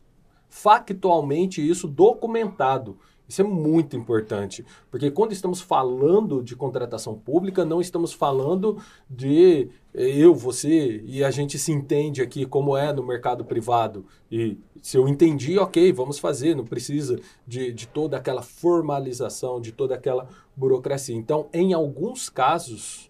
factualmente isso documentado. Isso é muito importante, porque quando estamos falando de contratação pública, não estamos falando de eh, eu, você e a gente se entende aqui como é no mercado privado. E se eu entendi, ok, vamos fazer, não precisa de, de toda aquela formalização, de toda aquela burocracia. Então, em alguns casos,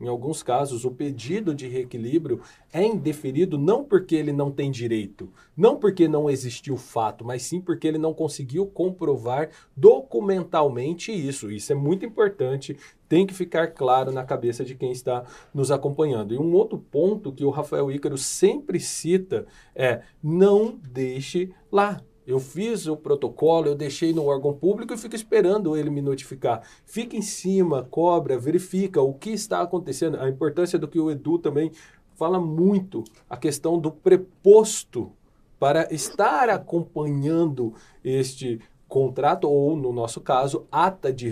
em alguns casos, o pedido de reequilíbrio é indeferido não porque ele não tem direito, não porque não existiu fato, mas sim porque ele não conseguiu comprovar documentalmente isso. Isso é muito importante, tem que ficar claro na cabeça de quem está nos acompanhando. E um outro ponto que o Rafael Ícaro sempre cita é: não deixe lá. Eu fiz o protocolo, eu deixei no órgão público e fico esperando ele me notificar. Fica em cima, cobra, verifica o que está acontecendo. A importância do que o Edu também fala muito, a questão do preposto para estar acompanhando este contrato ou, no nosso caso, ata de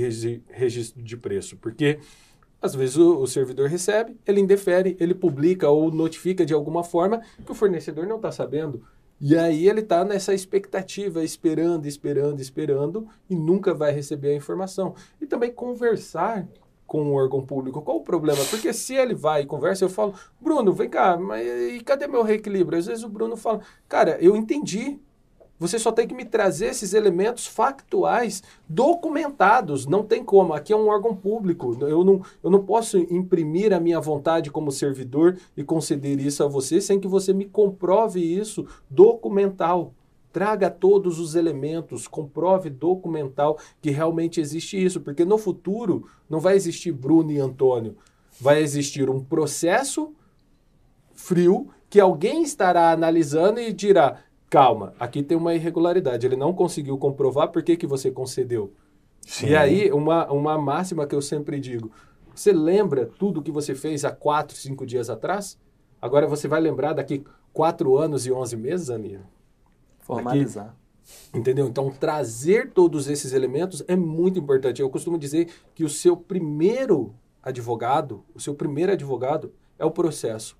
registro de preço. Porque às vezes o, o, servidor recebe, ele indefere, ele publica ou notifica de alguma forma que o fornecedor não está sabendo. E aí ele está nessa expectativa, esperando, esperando, esperando, e nunca vai receber a informação. E também conversar com o órgão público. Qual o problema? Porque se ele vai e conversa, eu falo, Bruno, vem cá, mas e cadê meu reequilíbrio? Às vezes o Bruno fala, cara, eu entendi, você só tem que me trazer esses elementos factuais documentados. Não tem como. Aqui é um órgão público. Eu não, eu não posso imprimir a minha vontade como servidor e conceder isso a você sem que você me comprove isso documental. Traga todos os elementos, comprove documental que realmente existe isso, porque no futuro não vai existir Bruno e Antônio. Vai existir um processo frio que alguém estará analisando e dirá: calma, aqui tem uma irregularidade. Ele não conseguiu comprovar por que, que você concedeu. Sim. E aí, uma, uma máxima que eu sempre digo: você lembra tudo que você fez há quatro, cinco dias atrás? Agora você vai lembrar daqui quatro anos e onze meses, Aninha? Formalizar. Aqui, entendeu? Então, trazer todos esses elementos é muito importante. Eu costumo dizer que o seu primeiro advogado, o seu primeiro advogado é o processo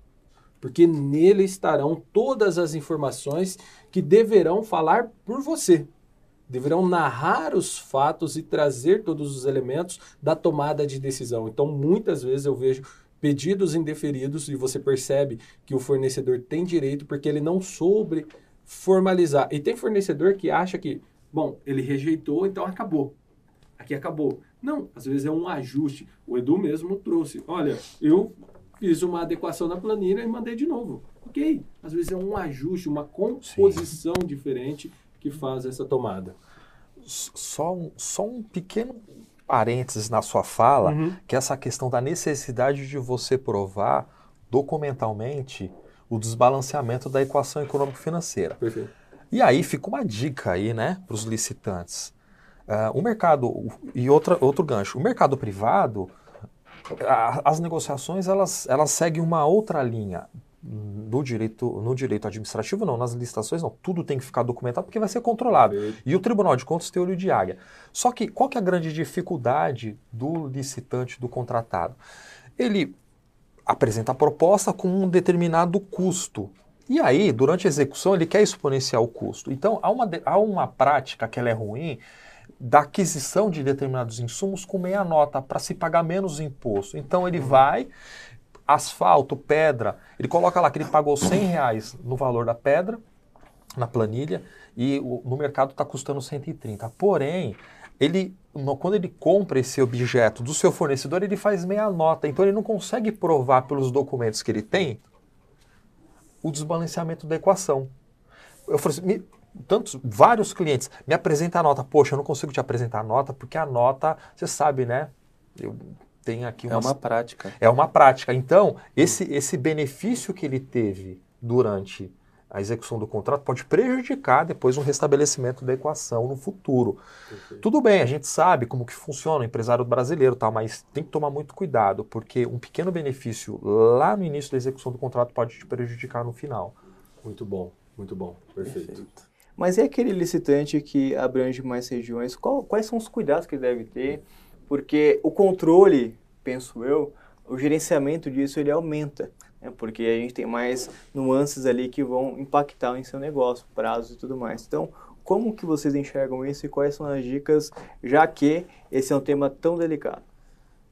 porque nele estarão todas as informações que deverão falar por você. Deverão narrar os fatos e trazer todos os elementos da tomada de decisão. Então, muitas vezes eu vejo pedidos indeferidos e você percebe que o fornecedor tem direito porque ele não soube formalizar. E tem fornecedor que acha que, bom, ele rejeitou, então acabou. Aqui acabou. Não, às vezes é um ajuste. O Edu mesmo trouxe. Olha, eu fiz uma adequação na planilha e mandei de novo. Ok. Às vezes é um ajuste, uma composição Sim. diferente que faz essa tomada. Só um, só um pequeno parênteses na sua fala, uhum. que é essa questão da necessidade de você provar documentalmente o desbalanceamento da equação econômico-financeira. E aí fica uma dica aí, né, para os licitantes. Uh, o mercado, e outra, outro gancho, o mercado privado, as negociações elas, elas seguem uma outra linha. no direito, no direito administrativo não, nas licitações não, tudo tem que ficar documentado porque vai ser controlado. E o Tribunal de Contas tem olho de águia. Só que qual que é a grande dificuldade do licitante, do contratado? Ele apresenta a proposta com um determinado custo. E aí, durante a execução, ele quer exponenciar o custo. Então, há uma, há uma prática que ela é ruim da aquisição de determinados insumos com meia nota para se pagar menos imposto. Então, ele vai asfalto, pedra, ele coloca lá que ele pagou 100 reais no valor da pedra, na planilha, e o, no mercado está custando 130. Porém, ele, no, quando ele compra esse objeto do seu fornecedor, ele faz meia nota. Então, ele não consegue provar pelos documentos que ele tem o desbalanceamento da equação. Eu falei assim, me, tantos, vários clientes, me apresenta a nota. Poxa, eu não consigo te apresentar a nota, porque a nota, você sabe, né? Eu tem aqui É uma prática. É uma prática. Então, esse, esse benefício que ele teve durante a execução do contrato pode prejudicar depois um restabelecimento da equação no futuro. Tudo bem, a gente sabe como que funciona o empresário brasileiro, tal, mas tem que tomar muito cuidado, porque um pequeno benefício lá no início da execução do contrato pode te prejudicar no final. Muito bom, muito bom, perfeito. perfeito. Mas é aquele licitante que abrange mais regiões, qual, quais são os cuidados que ele deve ter? porque o controle, penso eu, o gerenciamento disso ele aumenta, né? porque a gente tem mais nuances ali que vão impactar em seu negócio, prazos e tudo mais. Então, como que vocês enxergam isso e quais são as dicas, já que esse é um tema tão delicado?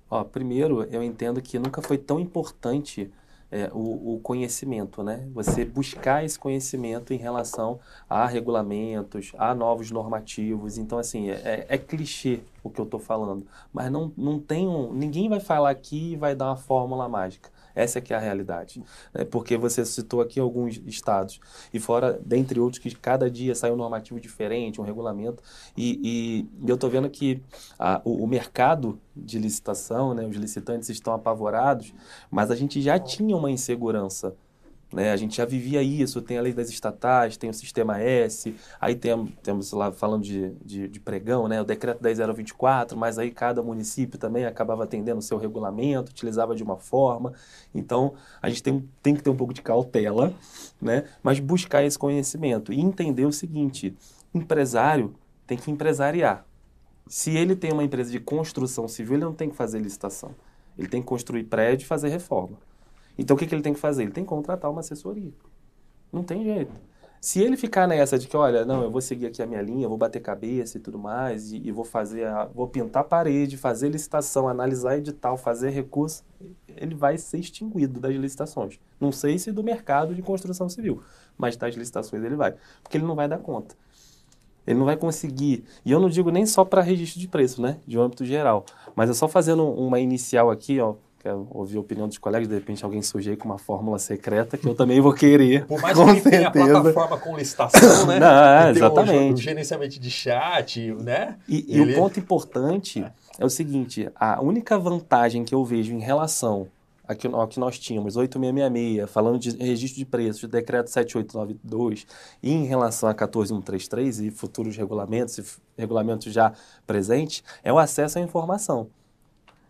Ó, primeiro, eu entendo que nunca foi tão importante é, o, o, conhecimento, né? Você buscar esse conhecimento em relação a regulamentos, a novos normativos. Então, assim, é, é, é clichê o que eu estou falando, mas não, não tem um, ninguém vai falar aqui e vai dar uma fórmula mágica. Essa é que é a realidade. Né? Porque você citou aqui alguns estados, e fora, dentre outros, que cada dia sai um normativo diferente, um regulamento, e, e eu estou vendo que a, o, o, mercado de licitação, né, os licitantes estão apavorados, mas a gente já tinha uma insegurança né? A gente já vivia isso, tem a lei das estatais, tem o sistema S, aí tem, temos lá falando de, de, de, pregão, né? o decreto 10024, mas aí cada município também acabava atendendo o seu regulamento, utilizava de uma forma. Então, a gente tem, tem que ter um pouco de cautela, né? mas buscar esse conhecimento e entender o seguinte, empresário tem que empresariar. Se ele tem uma empresa de construção civil, ele não tem que fazer licitação. Ele tem que construir prédio e fazer reforma. Então o que, que ele tem que fazer? Ele tem que contratar uma assessoria. Não tem jeito. Se ele ficar nessa de que, olha, não, eu vou seguir aqui a minha linha, vou bater cabeça e tudo mais, e, e vou fazer, a, vou pintar parede, fazer licitação, analisar edital, fazer recurso, ele vai ser extinguido das licitações. Não sei se do mercado de construção civil, mas das licitações ele vai, porque ele não vai dar conta. Ele não vai conseguir. E eu não digo nem só para registro de preço, né? De âmbito geral. Mas é só fazendo uma inicial aqui, ó, quero ouvir a opinião dos colegas, de repente alguém surgir com uma fórmula secreta que eu também vou querer. Por mais que tenha a plataforma com licitação, né? Não, exatamente. Um, um gerenciamento de chat, né? E, e Ele... o ponto importante é o seguinte, a única vantagem que eu vejo em relação ao que nós tínhamos, 8666, falando de registro de preços, de decreto 7892, e em relação a 14133 e futuros regulamentos, e regulamentos já presentes, é o acesso à informação.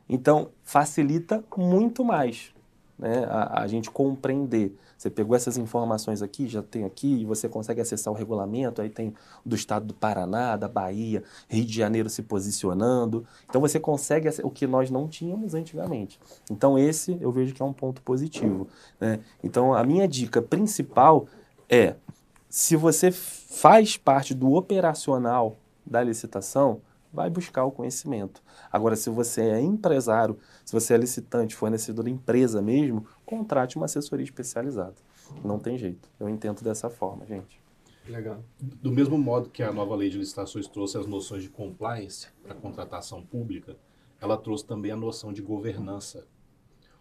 Então, facilita muito mais né, a, a, gente compreender. Você pegou essas informações aqui, já tem aqui, e você consegue acessar o regulamento, aí tem do estado do Paraná, da Bahia, Rio de Janeiro se posicionando. Então você consegue o que nós não tínhamos antigamente. Então esse eu vejo que é um ponto positivo. Né? Então a minha dica principal é, se você faz parte do operacional da licitação, vai buscar o conhecimento. Agora, se você é empresário, se você é licitante, fornecedor da empresa mesmo, contrate uma assessoria especializada. Não tem jeito. Eu entendo dessa forma, gente. Legal. Do mesmo modo que a nova lei de licitações trouxe as noções de compliance para contratação pública, ela trouxe também a noção de governança.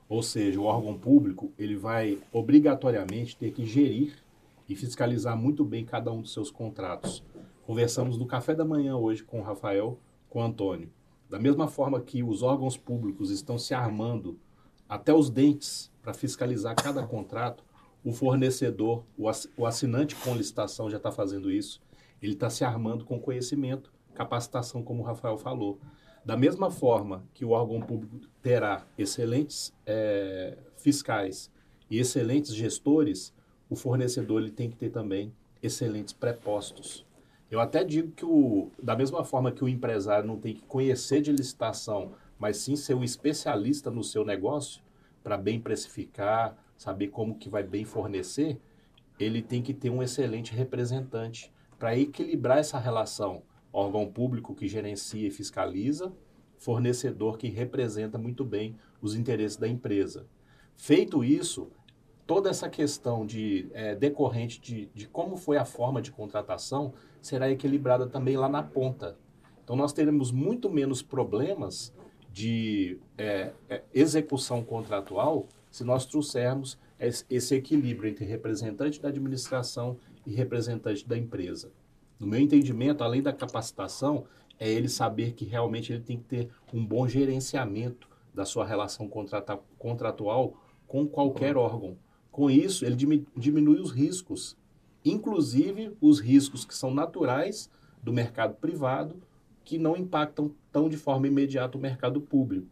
Ou seja, o órgão público ele vai obrigatoriamente ter que gerir e fiscalizar muito bem cada um dos seus contratos Conversamos no café da manhã hoje com o Rafael, com o Antônio. Da mesma forma que os órgãos públicos estão se armando até os dentes para fiscalizar cada contrato, o fornecedor, o assinante com licitação já está fazendo isso. Ele está se armando com conhecimento, capacitação, como o Rafael falou. Da mesma forma que o órgão público terá excelentes é, fiscais e excelentes gestores, o fornecedor ele tem que ter também excelentes prepostos. Eu até digo que, o, da mesma forma que o empresário não tem que conhecer de licitação, mas sim ser um especialista no seu negócio, para bem precificar, saber como que vai bem fornecer, ele tem que ter um excelente representante para equilibrar essa relação órgão público que gerencia e fiscaliza, fornecedor que representa muito bem os interesses da empresa. Feito isso, toda essa questão de é, decorrente de, de como foi a forma de contratação será equilibrada também lá na ponta. Então, nós teremos muito menos problemas de é, é, execução contratual se nós trouxermos esse equilíbrio entre representante da administração e representante da empresa. No meu entendimento, além da capacitação, é ele saber que realmente ele tem que ter um bom gerenciamento da sua relação contrata contratual com qualquer órgão. Com isso, ele diminui os riscos, inclusive os riscos que são naturais do mercado privado, que não impactam tão de forma imediata o mercado público.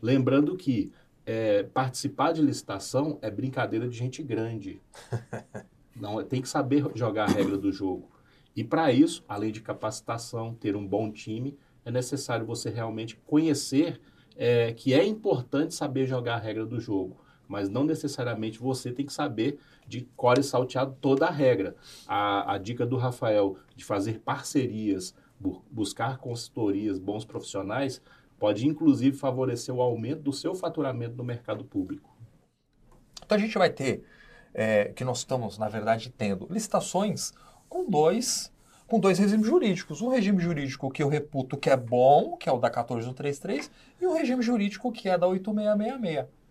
Lembrando que é, participar de licitação é brincadeira de gente grande. Não, tem que saber jogar a regra do jogo. E para isso, além de capacitação, ter um bom time, é necessário você realmente conhecer é, que é importante saber jogar a regra do jogo mas não necessariamente você tem que saber de core salteado toda a regra. A, a dica do Rafael de fazer parcerias, bu buscar consultorias, bons profissionais, pode inclusive favorecer o aumento do seu faturamento no mercado público. Então a gente vai ter, é, que nós estamos, na verdade, tendo licitações com dois com dois regimes jurídicos. Um regime jurídico que eu reputo que é bom, que é o da 14133, e um regime jurídico que é da 8666.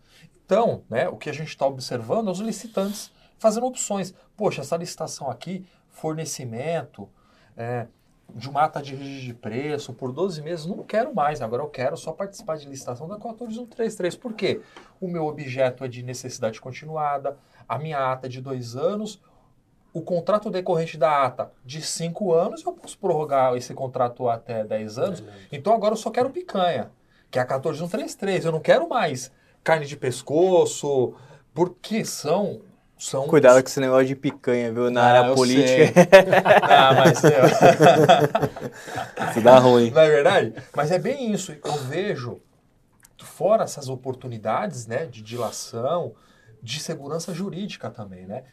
Então, né, o que a gente está observando é os licitantes fazendo opções. Poxa, essa licitação aqui, fornecimento é, de uma ata de registro de preço por 12 meses, não quero mais. Agora eu quero só participar de licitação da 14133. Por quê? O meu objeto é de necessidade continuada, a minha ata é de dois anos, o contrato decorrente da ata de cinco anos, eu posso prorrogar esse contrato até 10 anos. Então agora eu só quero picanha, que é a 14133. Eu não quero mais carne de pescoço, porque são são Cuidado com esse negócio de picanha, viu? Na ah, área política. ah, mas. Isso dá ruim. Não é verdade? Mas é bem isso. Eu vejo, fora essas oportunidades né, de dilação, de segurança jurídica também, né?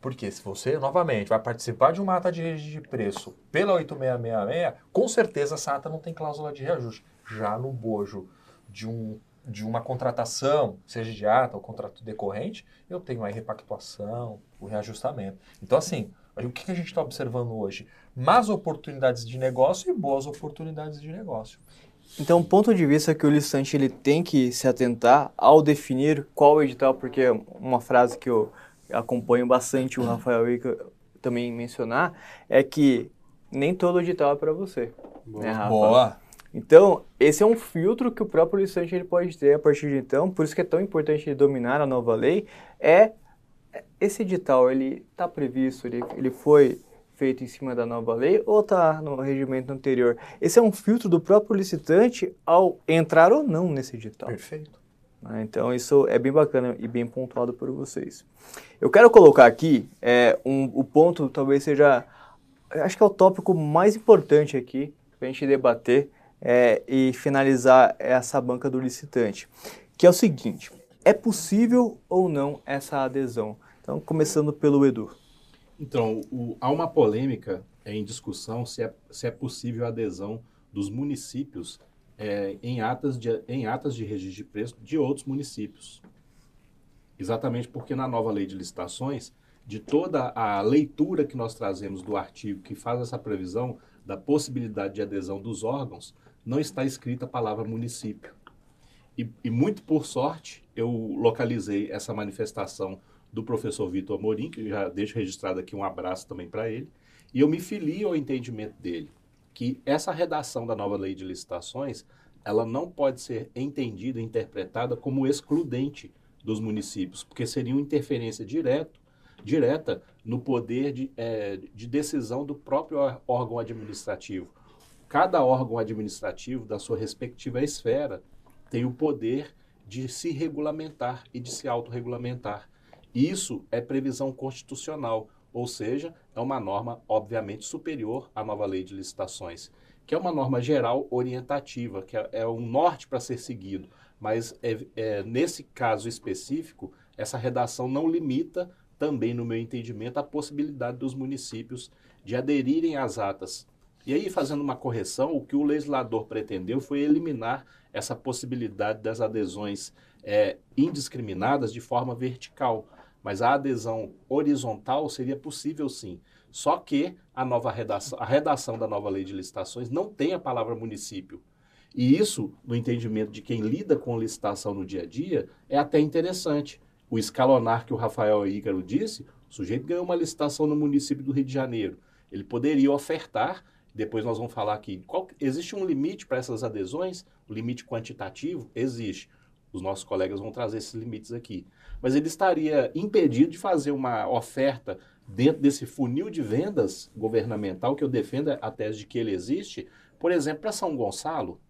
Porque se você, novamente, vai participar de uma ata de de preço pela 8666, com certeza essa ata não tem cláusula de reajuste. Já no bojo de um de uma contratação, seja de ata ou contrato decorrente, eu tenho a repactuação, o reajustamento. Então, assim, o que a gente está observando hoje? Más oportunidades de negócio e boas oportunidades de negócio. Então, o ponto de vista que o licitante ele tem que se atentar ao definir qual edital, porque uma frase que eu acompanho bastante o Rafael Ica também mencionar, é que nem todo edital é para você. Boa. Né, Boa. Então, esse é um filtro que o próprio licitante ele pode ter a partir de então, por isso que é tão importante dominar a nova lei, é esse edital, ele está previsto, ele, ele foi feito em cima da nova lei ou está no regimento anterior? Esse é um filtro do próprio licitante ao entrar ou não nesse edital. Perfeito. Né? Então, isso é bem bacana e bem pontuado por vocês. Eu quero colocar aqui é, um, o ponto, talvez seja, acho que é o tópico mais importante aqui para a gente debater, é, e finalizar essa banca do licitante, que é o seguinte: é possível ou não essa adesão? Então, começando pelo Edu. Então, o, há uma polêmica em discussão se é, se é possível a adesão dos municípios é, em, atas de, em atas de registro de preço de outros municípios. Exatamente porque na nova lei de licitações, de toda a leitura que nós trazemos do artigo que faz essa previsão da possibilidade de adesão dos órgãos, não está escrita a palavra município. E, e, muito por sorte, eu localizei essa manifestação do professor Vitor Amorim, que já deixo registrado aqui um abraço também para ele, e eu me filio ao entendimento dele, que essa redação da nova lei de licitações, ela não pode ser entendida, interpretada como excludente dos municípios, porque seria uma interferência direto, direta no poder de, é, de decisão do próprio órgão administrativo cada órgão administrativo da sua respectiva esfera tem o poder de se regulamentar e de se autorregulamentar. Isso é previsão constitucional, ou seja, é uma norma obviamente superior à nova lei de licitações, que é uma norma geral orientativa, que é, é um norte para ser seguido. Mas é, é, nesse caso específico, essa redação não limita também, no meu entendimento, a possibilidade dos municípios de aderirem às atas. E aí, fazendo uma correção, o que o legislador pretendeu foi eliminar essa possibilidade das adesões é, indiscriminadas de forma vertical. Mas a adesão horizontal seria possível sim. Só que a nova redação, a redação da nova lei de licitações não tem a palavra município. E isso, no entendimento de quem lida com licitação no dia a dia, é até interessante o escalonar que o Rafael Ícaro disse, o sujeito ganhou uma licitação no município do Rio de Janeiro. Ele poderia ofertar, depois nós vamos falar aqui, qual, existe um limite para essas adesões? O limite quantitativo? Existe. Os nossos colegas vão trazer esses limites aqui. Mas ele estaria impedido de fazer uma oferta dentro desse funil de vendas governamental, que eu defendo a tese de que ele existe, por exemplo, para São Gonçalo,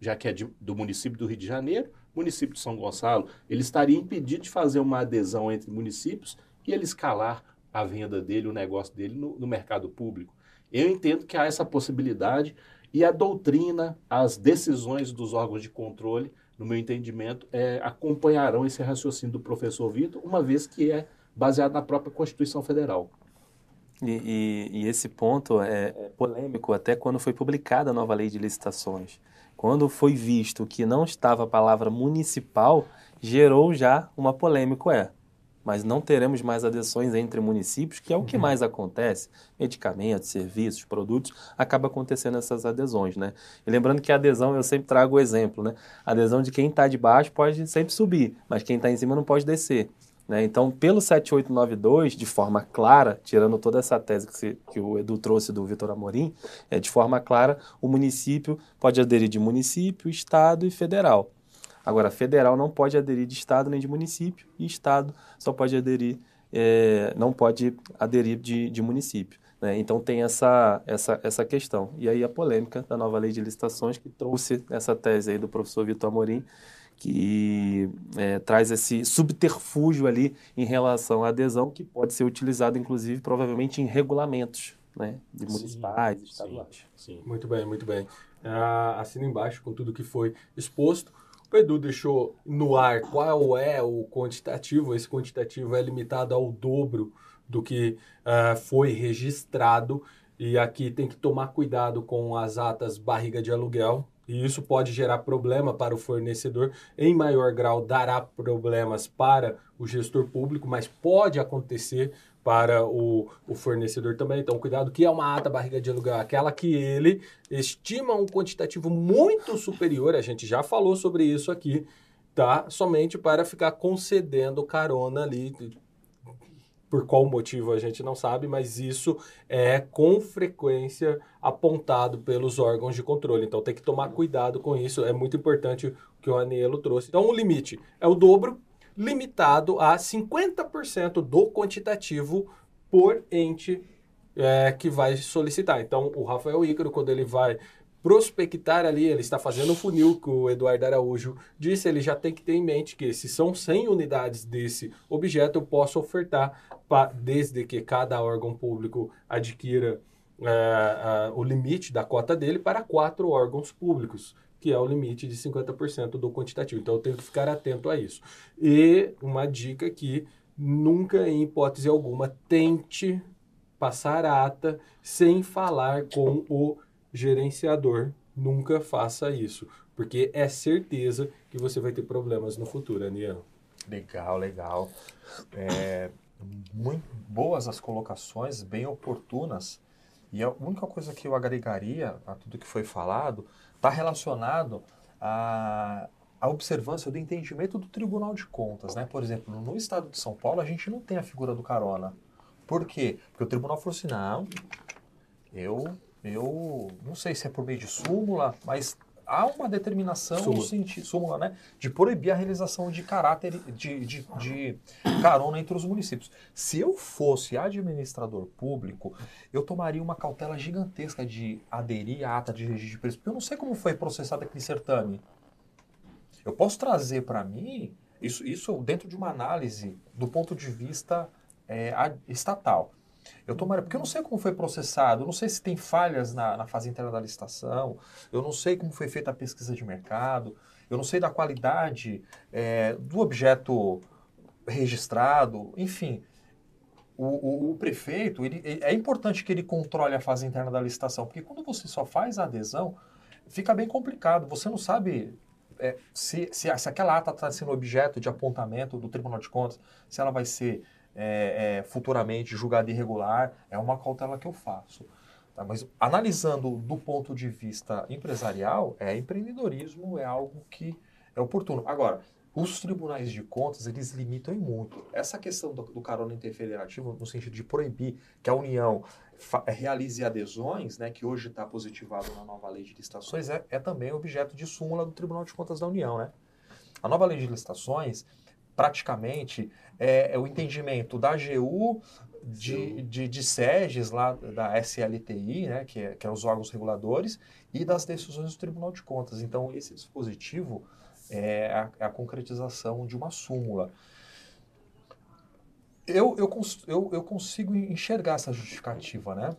já que é de, do município do Rio de Janeiro, município de São Gonçalo, ele estaria impedido de fazer uma adesão entre municípios e ele escalar a venda dele, o negócio dele no, no mercado público. Eu entendo que há essa possibilidade e a doutrina, as decisões dos órgãos de controle, no meu entendimento, é, acompanharão esse raciocínio do professor Vitor, uma vez que é baseado na própria Constituição Federal. E, e, e esse ponto é, é polêmico até quando foi publicada a nova lei de licitações. Quando foi visto que não estava a palavra municipal, gerou já uma polêmica, é. Mas não teremos mais adesões entre municípios, que é o que uhum. mais acontece. Medicamentos, serviços, produtos, acaba acontecendo essas adesões, né? E lembrando que a adesão, eu sempre trago o exemplo, né? A adesão de quem está de baixo pode sempre subir, mas quem está em cima não pode descer. Né? Então, pelo 7892, de forma clara, tirando toda essa tese que, se, que o Edu trouxe do Vitor Amorim, é, de forma clara, o município pode aderir de município, estado e federal. Agora, federal não pode aderir de estado nem de município, e estado só pode aderir, é, não pode aderir de, de município. Né? Então tem essa, essa, essa questão. E aí a polêmica da nova lei de licitações que trouxe essa tese aí do professor Vitor Amorim, que é, traz esse subterfúgio ali em relação à adesão, que pode ser utilizado, inclusive, provavelmente em regulamentos né, de municipais, sim, estaduais. Sim, sim. Muito bem, muito bem. Ah, assina embaixo com tudo que foi exposto. O Edu deixou no ar qual é o quantitativo. Esse quantitativo é limitado ao dobro do que uh, foi registrado. E aqui tem que tomar cuidado com as atas barriga de aluguel, e isso pode gerar problema para o fornecedor, em maior grau dará problemas para o gestor público, mas pode acontecer para o, o fornecedor também. Então, cuidado que é uma ata barriga de aluguel, aquela que ele estima um quantitativo muito superior, a gente já falou sobre isso aqui, tá? Somente para ficar concedendo carona ali por qual motivo a gente não sabe, mas isso é com frequência apontado pelos órgãos de controle. Então tem que tomar cuidado com isso. É muito importante o que o Anielo trouxe. Então o limite é o dobro, limitado a 50% do quantitativo por ente é, que vai solicitar. Então o Rafael Ícaro, quando ele vai prospectar ali, ele está fazendo um funil que o Eduardo Araújo disse, ele já tem que ter em mente que se são 100 unidades desse objeto, eu posso ofertar pra, desde que cada órgão público adquira é, o limite da cota dele para quatro órgãos públicos, que é o limite de 50% do quantitativo. Então eu tenho que ficar atento a isso. E uma dica que nunca, em hipótese alguma, tente passar ata sem falar com o gerenciador, nunca faça isso, porque é certeza que você vai ter problemas no futuro, Aniel. Legal, legal. É, muito boas as colocações, bem oportunas. E a única coisa que eu agregaria a tudo que foi falado está relacionado à, à observância do entendimento do Tribunal de Contas. Né? Por exemplo, no estado de São Paulo, a gente não tem a figura do carona. Por quê? Porque o tribunal falou assim: não, eu eu não sei se é por meio de súmula, mas há uma determinação súmula. no sentido, súmula, né, de proibir a realização de caráter de, de, de, carona entre os municípios. Se eu fosse administrador público, eu tomaria uma cautela gigantesca de aderir à ata de registro de preço, porque eu não sei como foi processado aquele certame. Eu posso trazer para mim Isso, isso dentro de uma análise do ponto de vista é, estatal. Eu tomaria, porque eu não sei como foi processado, eu não sei se tem falhas na, na fase interna da licitação, eu não sei como foi feita a pesquisa de mercado, eu não sei da qualidade é, do objeto registrado, enfim. O, o- o prefeito, ele- é importante que ele controle a fase interna da licitação, porque quando você só faz a adesão, fica bem complicado. Você não sabe é, se, se, se aquela ata está sendo objeto de apontamento do Tribunal de Contas, se ela vai ser é, é, futuramente julgada irregular, é uma cautela que eu faço. tá? Mas analisando do ponto de vista empresarial, é empreendedorismo, é algo que é oportuno. Agora, os tribunais de contas, eles limitam em muito. Essa questão do, do carona interfederativo, no sentido de proibir que a União realize adesões, né, que hoje está positivado na nova lei de licitações, é, é também objeto de súmula do Tribunal de Contas da União. Né? A nova lei de licitações, praticamente, é, é o entendimento da AGU, de, de, de SEGES, lá da SLTI, né, que, é, que é os órgãos reguladores, e das decisões do Tribunal de Contas. Então, esse dispositivo é a, é a concretização de uma súmula. Eu, eu, eu, eu consigo enxergar essa justificativa, né?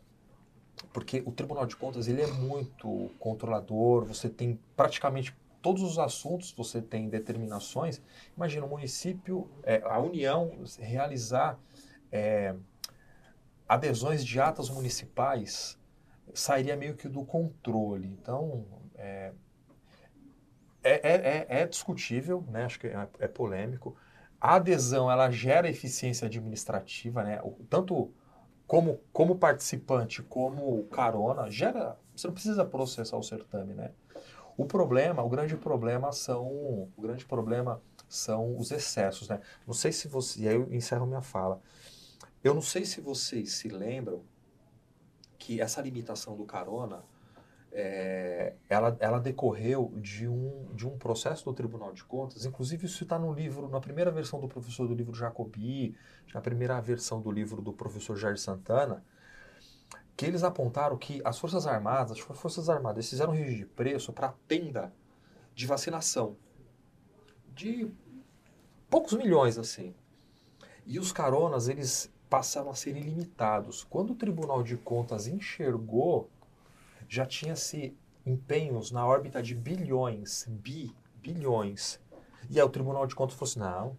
Porque o Tribunal de Contas ele é muito controlador, você tem praticamente todos os assuntos, você tem determinações. Imagina o município, é, a União realizar é, adesões de atas municipais, sairia meio que do controle. Então, é, é, é, é- é discutível, né? acho que é, é polêmico. A adesão ela gera eficiência administrativa, né? O- tanto como, como participante como carona, gera. Você não precisa processar o certame, né? O problema, o grande problema são, o grande problema são os excessos, né? Não sei se você, e aí eu encerro minha fala. Eu não sei se vocês se lembram que essa limitação do carona, é, ela, ela decorreu de um, de um processo do Tribunal de Contas, inclusive isso está no livro, na primeira versão do professor do livro Jacobi, na primeira versão do livro do professor Jair Santana, que eles apontaram que as Forças Armadas, as Forças Armadas, fizeram um registro de preço para tenda de vacinação de poucos milhões assim. E os caronas, eles passaram a ser ilimitados. Quando o Tribunal de Contas enxergou, já tinha-se empenhos na órbita de bilhões, bi, bilhões. E aí o Tribunal de Contas falou assim, não,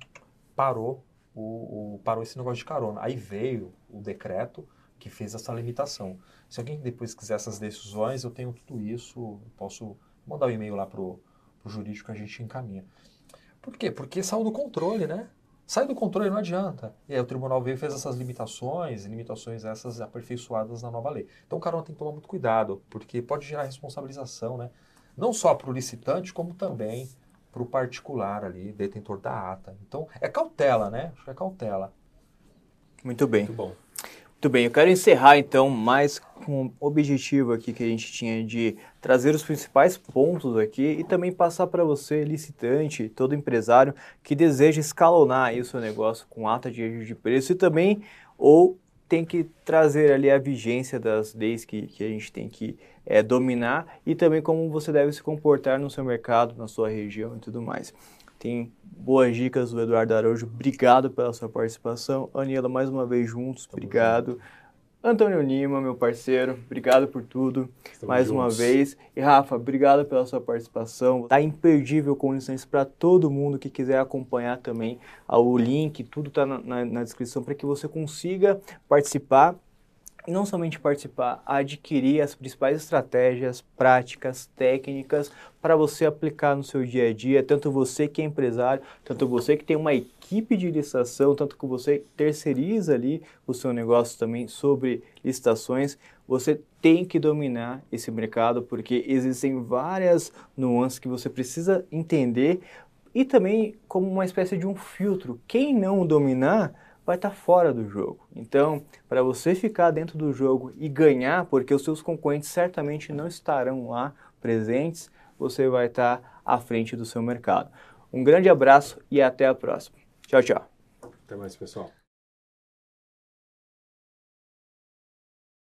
parou, o, o- parou esse negócio de carona. Aí veio o decreto que fez essa limitação. Se alguém depois quiser essas decisões, eu tenho tudo isso, posso mandar um e-mail lá pro, pro jurídico que a gente encaminha. Por quê? Porque saiu do controle, né? Sai do controle, não adianta. E aí o tribunal veio e fez essas limitações, e limitações essas aperfeiçoadas na nova lei. Então o carona tem que tomar muito cuidado, porque pode gerar responsabilização, né? Não só para o licitante, como também para o particular ali, detentor da ata. Então é cautela, né? Acho que é cautela. Muito bem. Muito bom. Muito bem, eu quero encerrar então mais com o objetivo aqui que a gente tinha de trazer os principais pontos aqui e também passar para você, licitante, todo empresário que deseja escalonar o seu negócio com ata de registro de preço e também ou tem que trazer ali a vigência das leis que, que a gente tem que eh, dominar e também como você deve se comportar no seu mercado, na sua região e tudo mais. Tem boas dicas do Eduardo Araújo. Obrigado pela sua participação. Aniela, mais uma vez juntos. obrigado. Antônio Lima, meu parceiro, obrigado por tudo. Estamos mais uma juntos. vez. E Rafa, obrigado pela sua participação. Tá imperdível com licença para todo mundo que quiser acompanhar também ah, o link, tudo tá na, na- na descrição para que você consiga participar e não somente participar, adquirir as principais estratégias, práticas, técnicas para você aplicar no seu dia a dia, tanto você que é empresário, tanto você que tem uma equipe de licitação, tanto que você terceiriza ali o seu negócio também sobre licitações, você tem que dominar esse mercado porque existem várias nuances que você precisa entender e também como uma espécie de um filtro. Quem não dominar vai estar fora do jogo. Então, para você ficar dentro do jogo e ganhar, porque os seus concorrentes certamente não estarão lá presentes, você vai estar à frente do seu mercado. Um grande abraço e até a próxima. Tchau, tchau. Até mais, pessoal.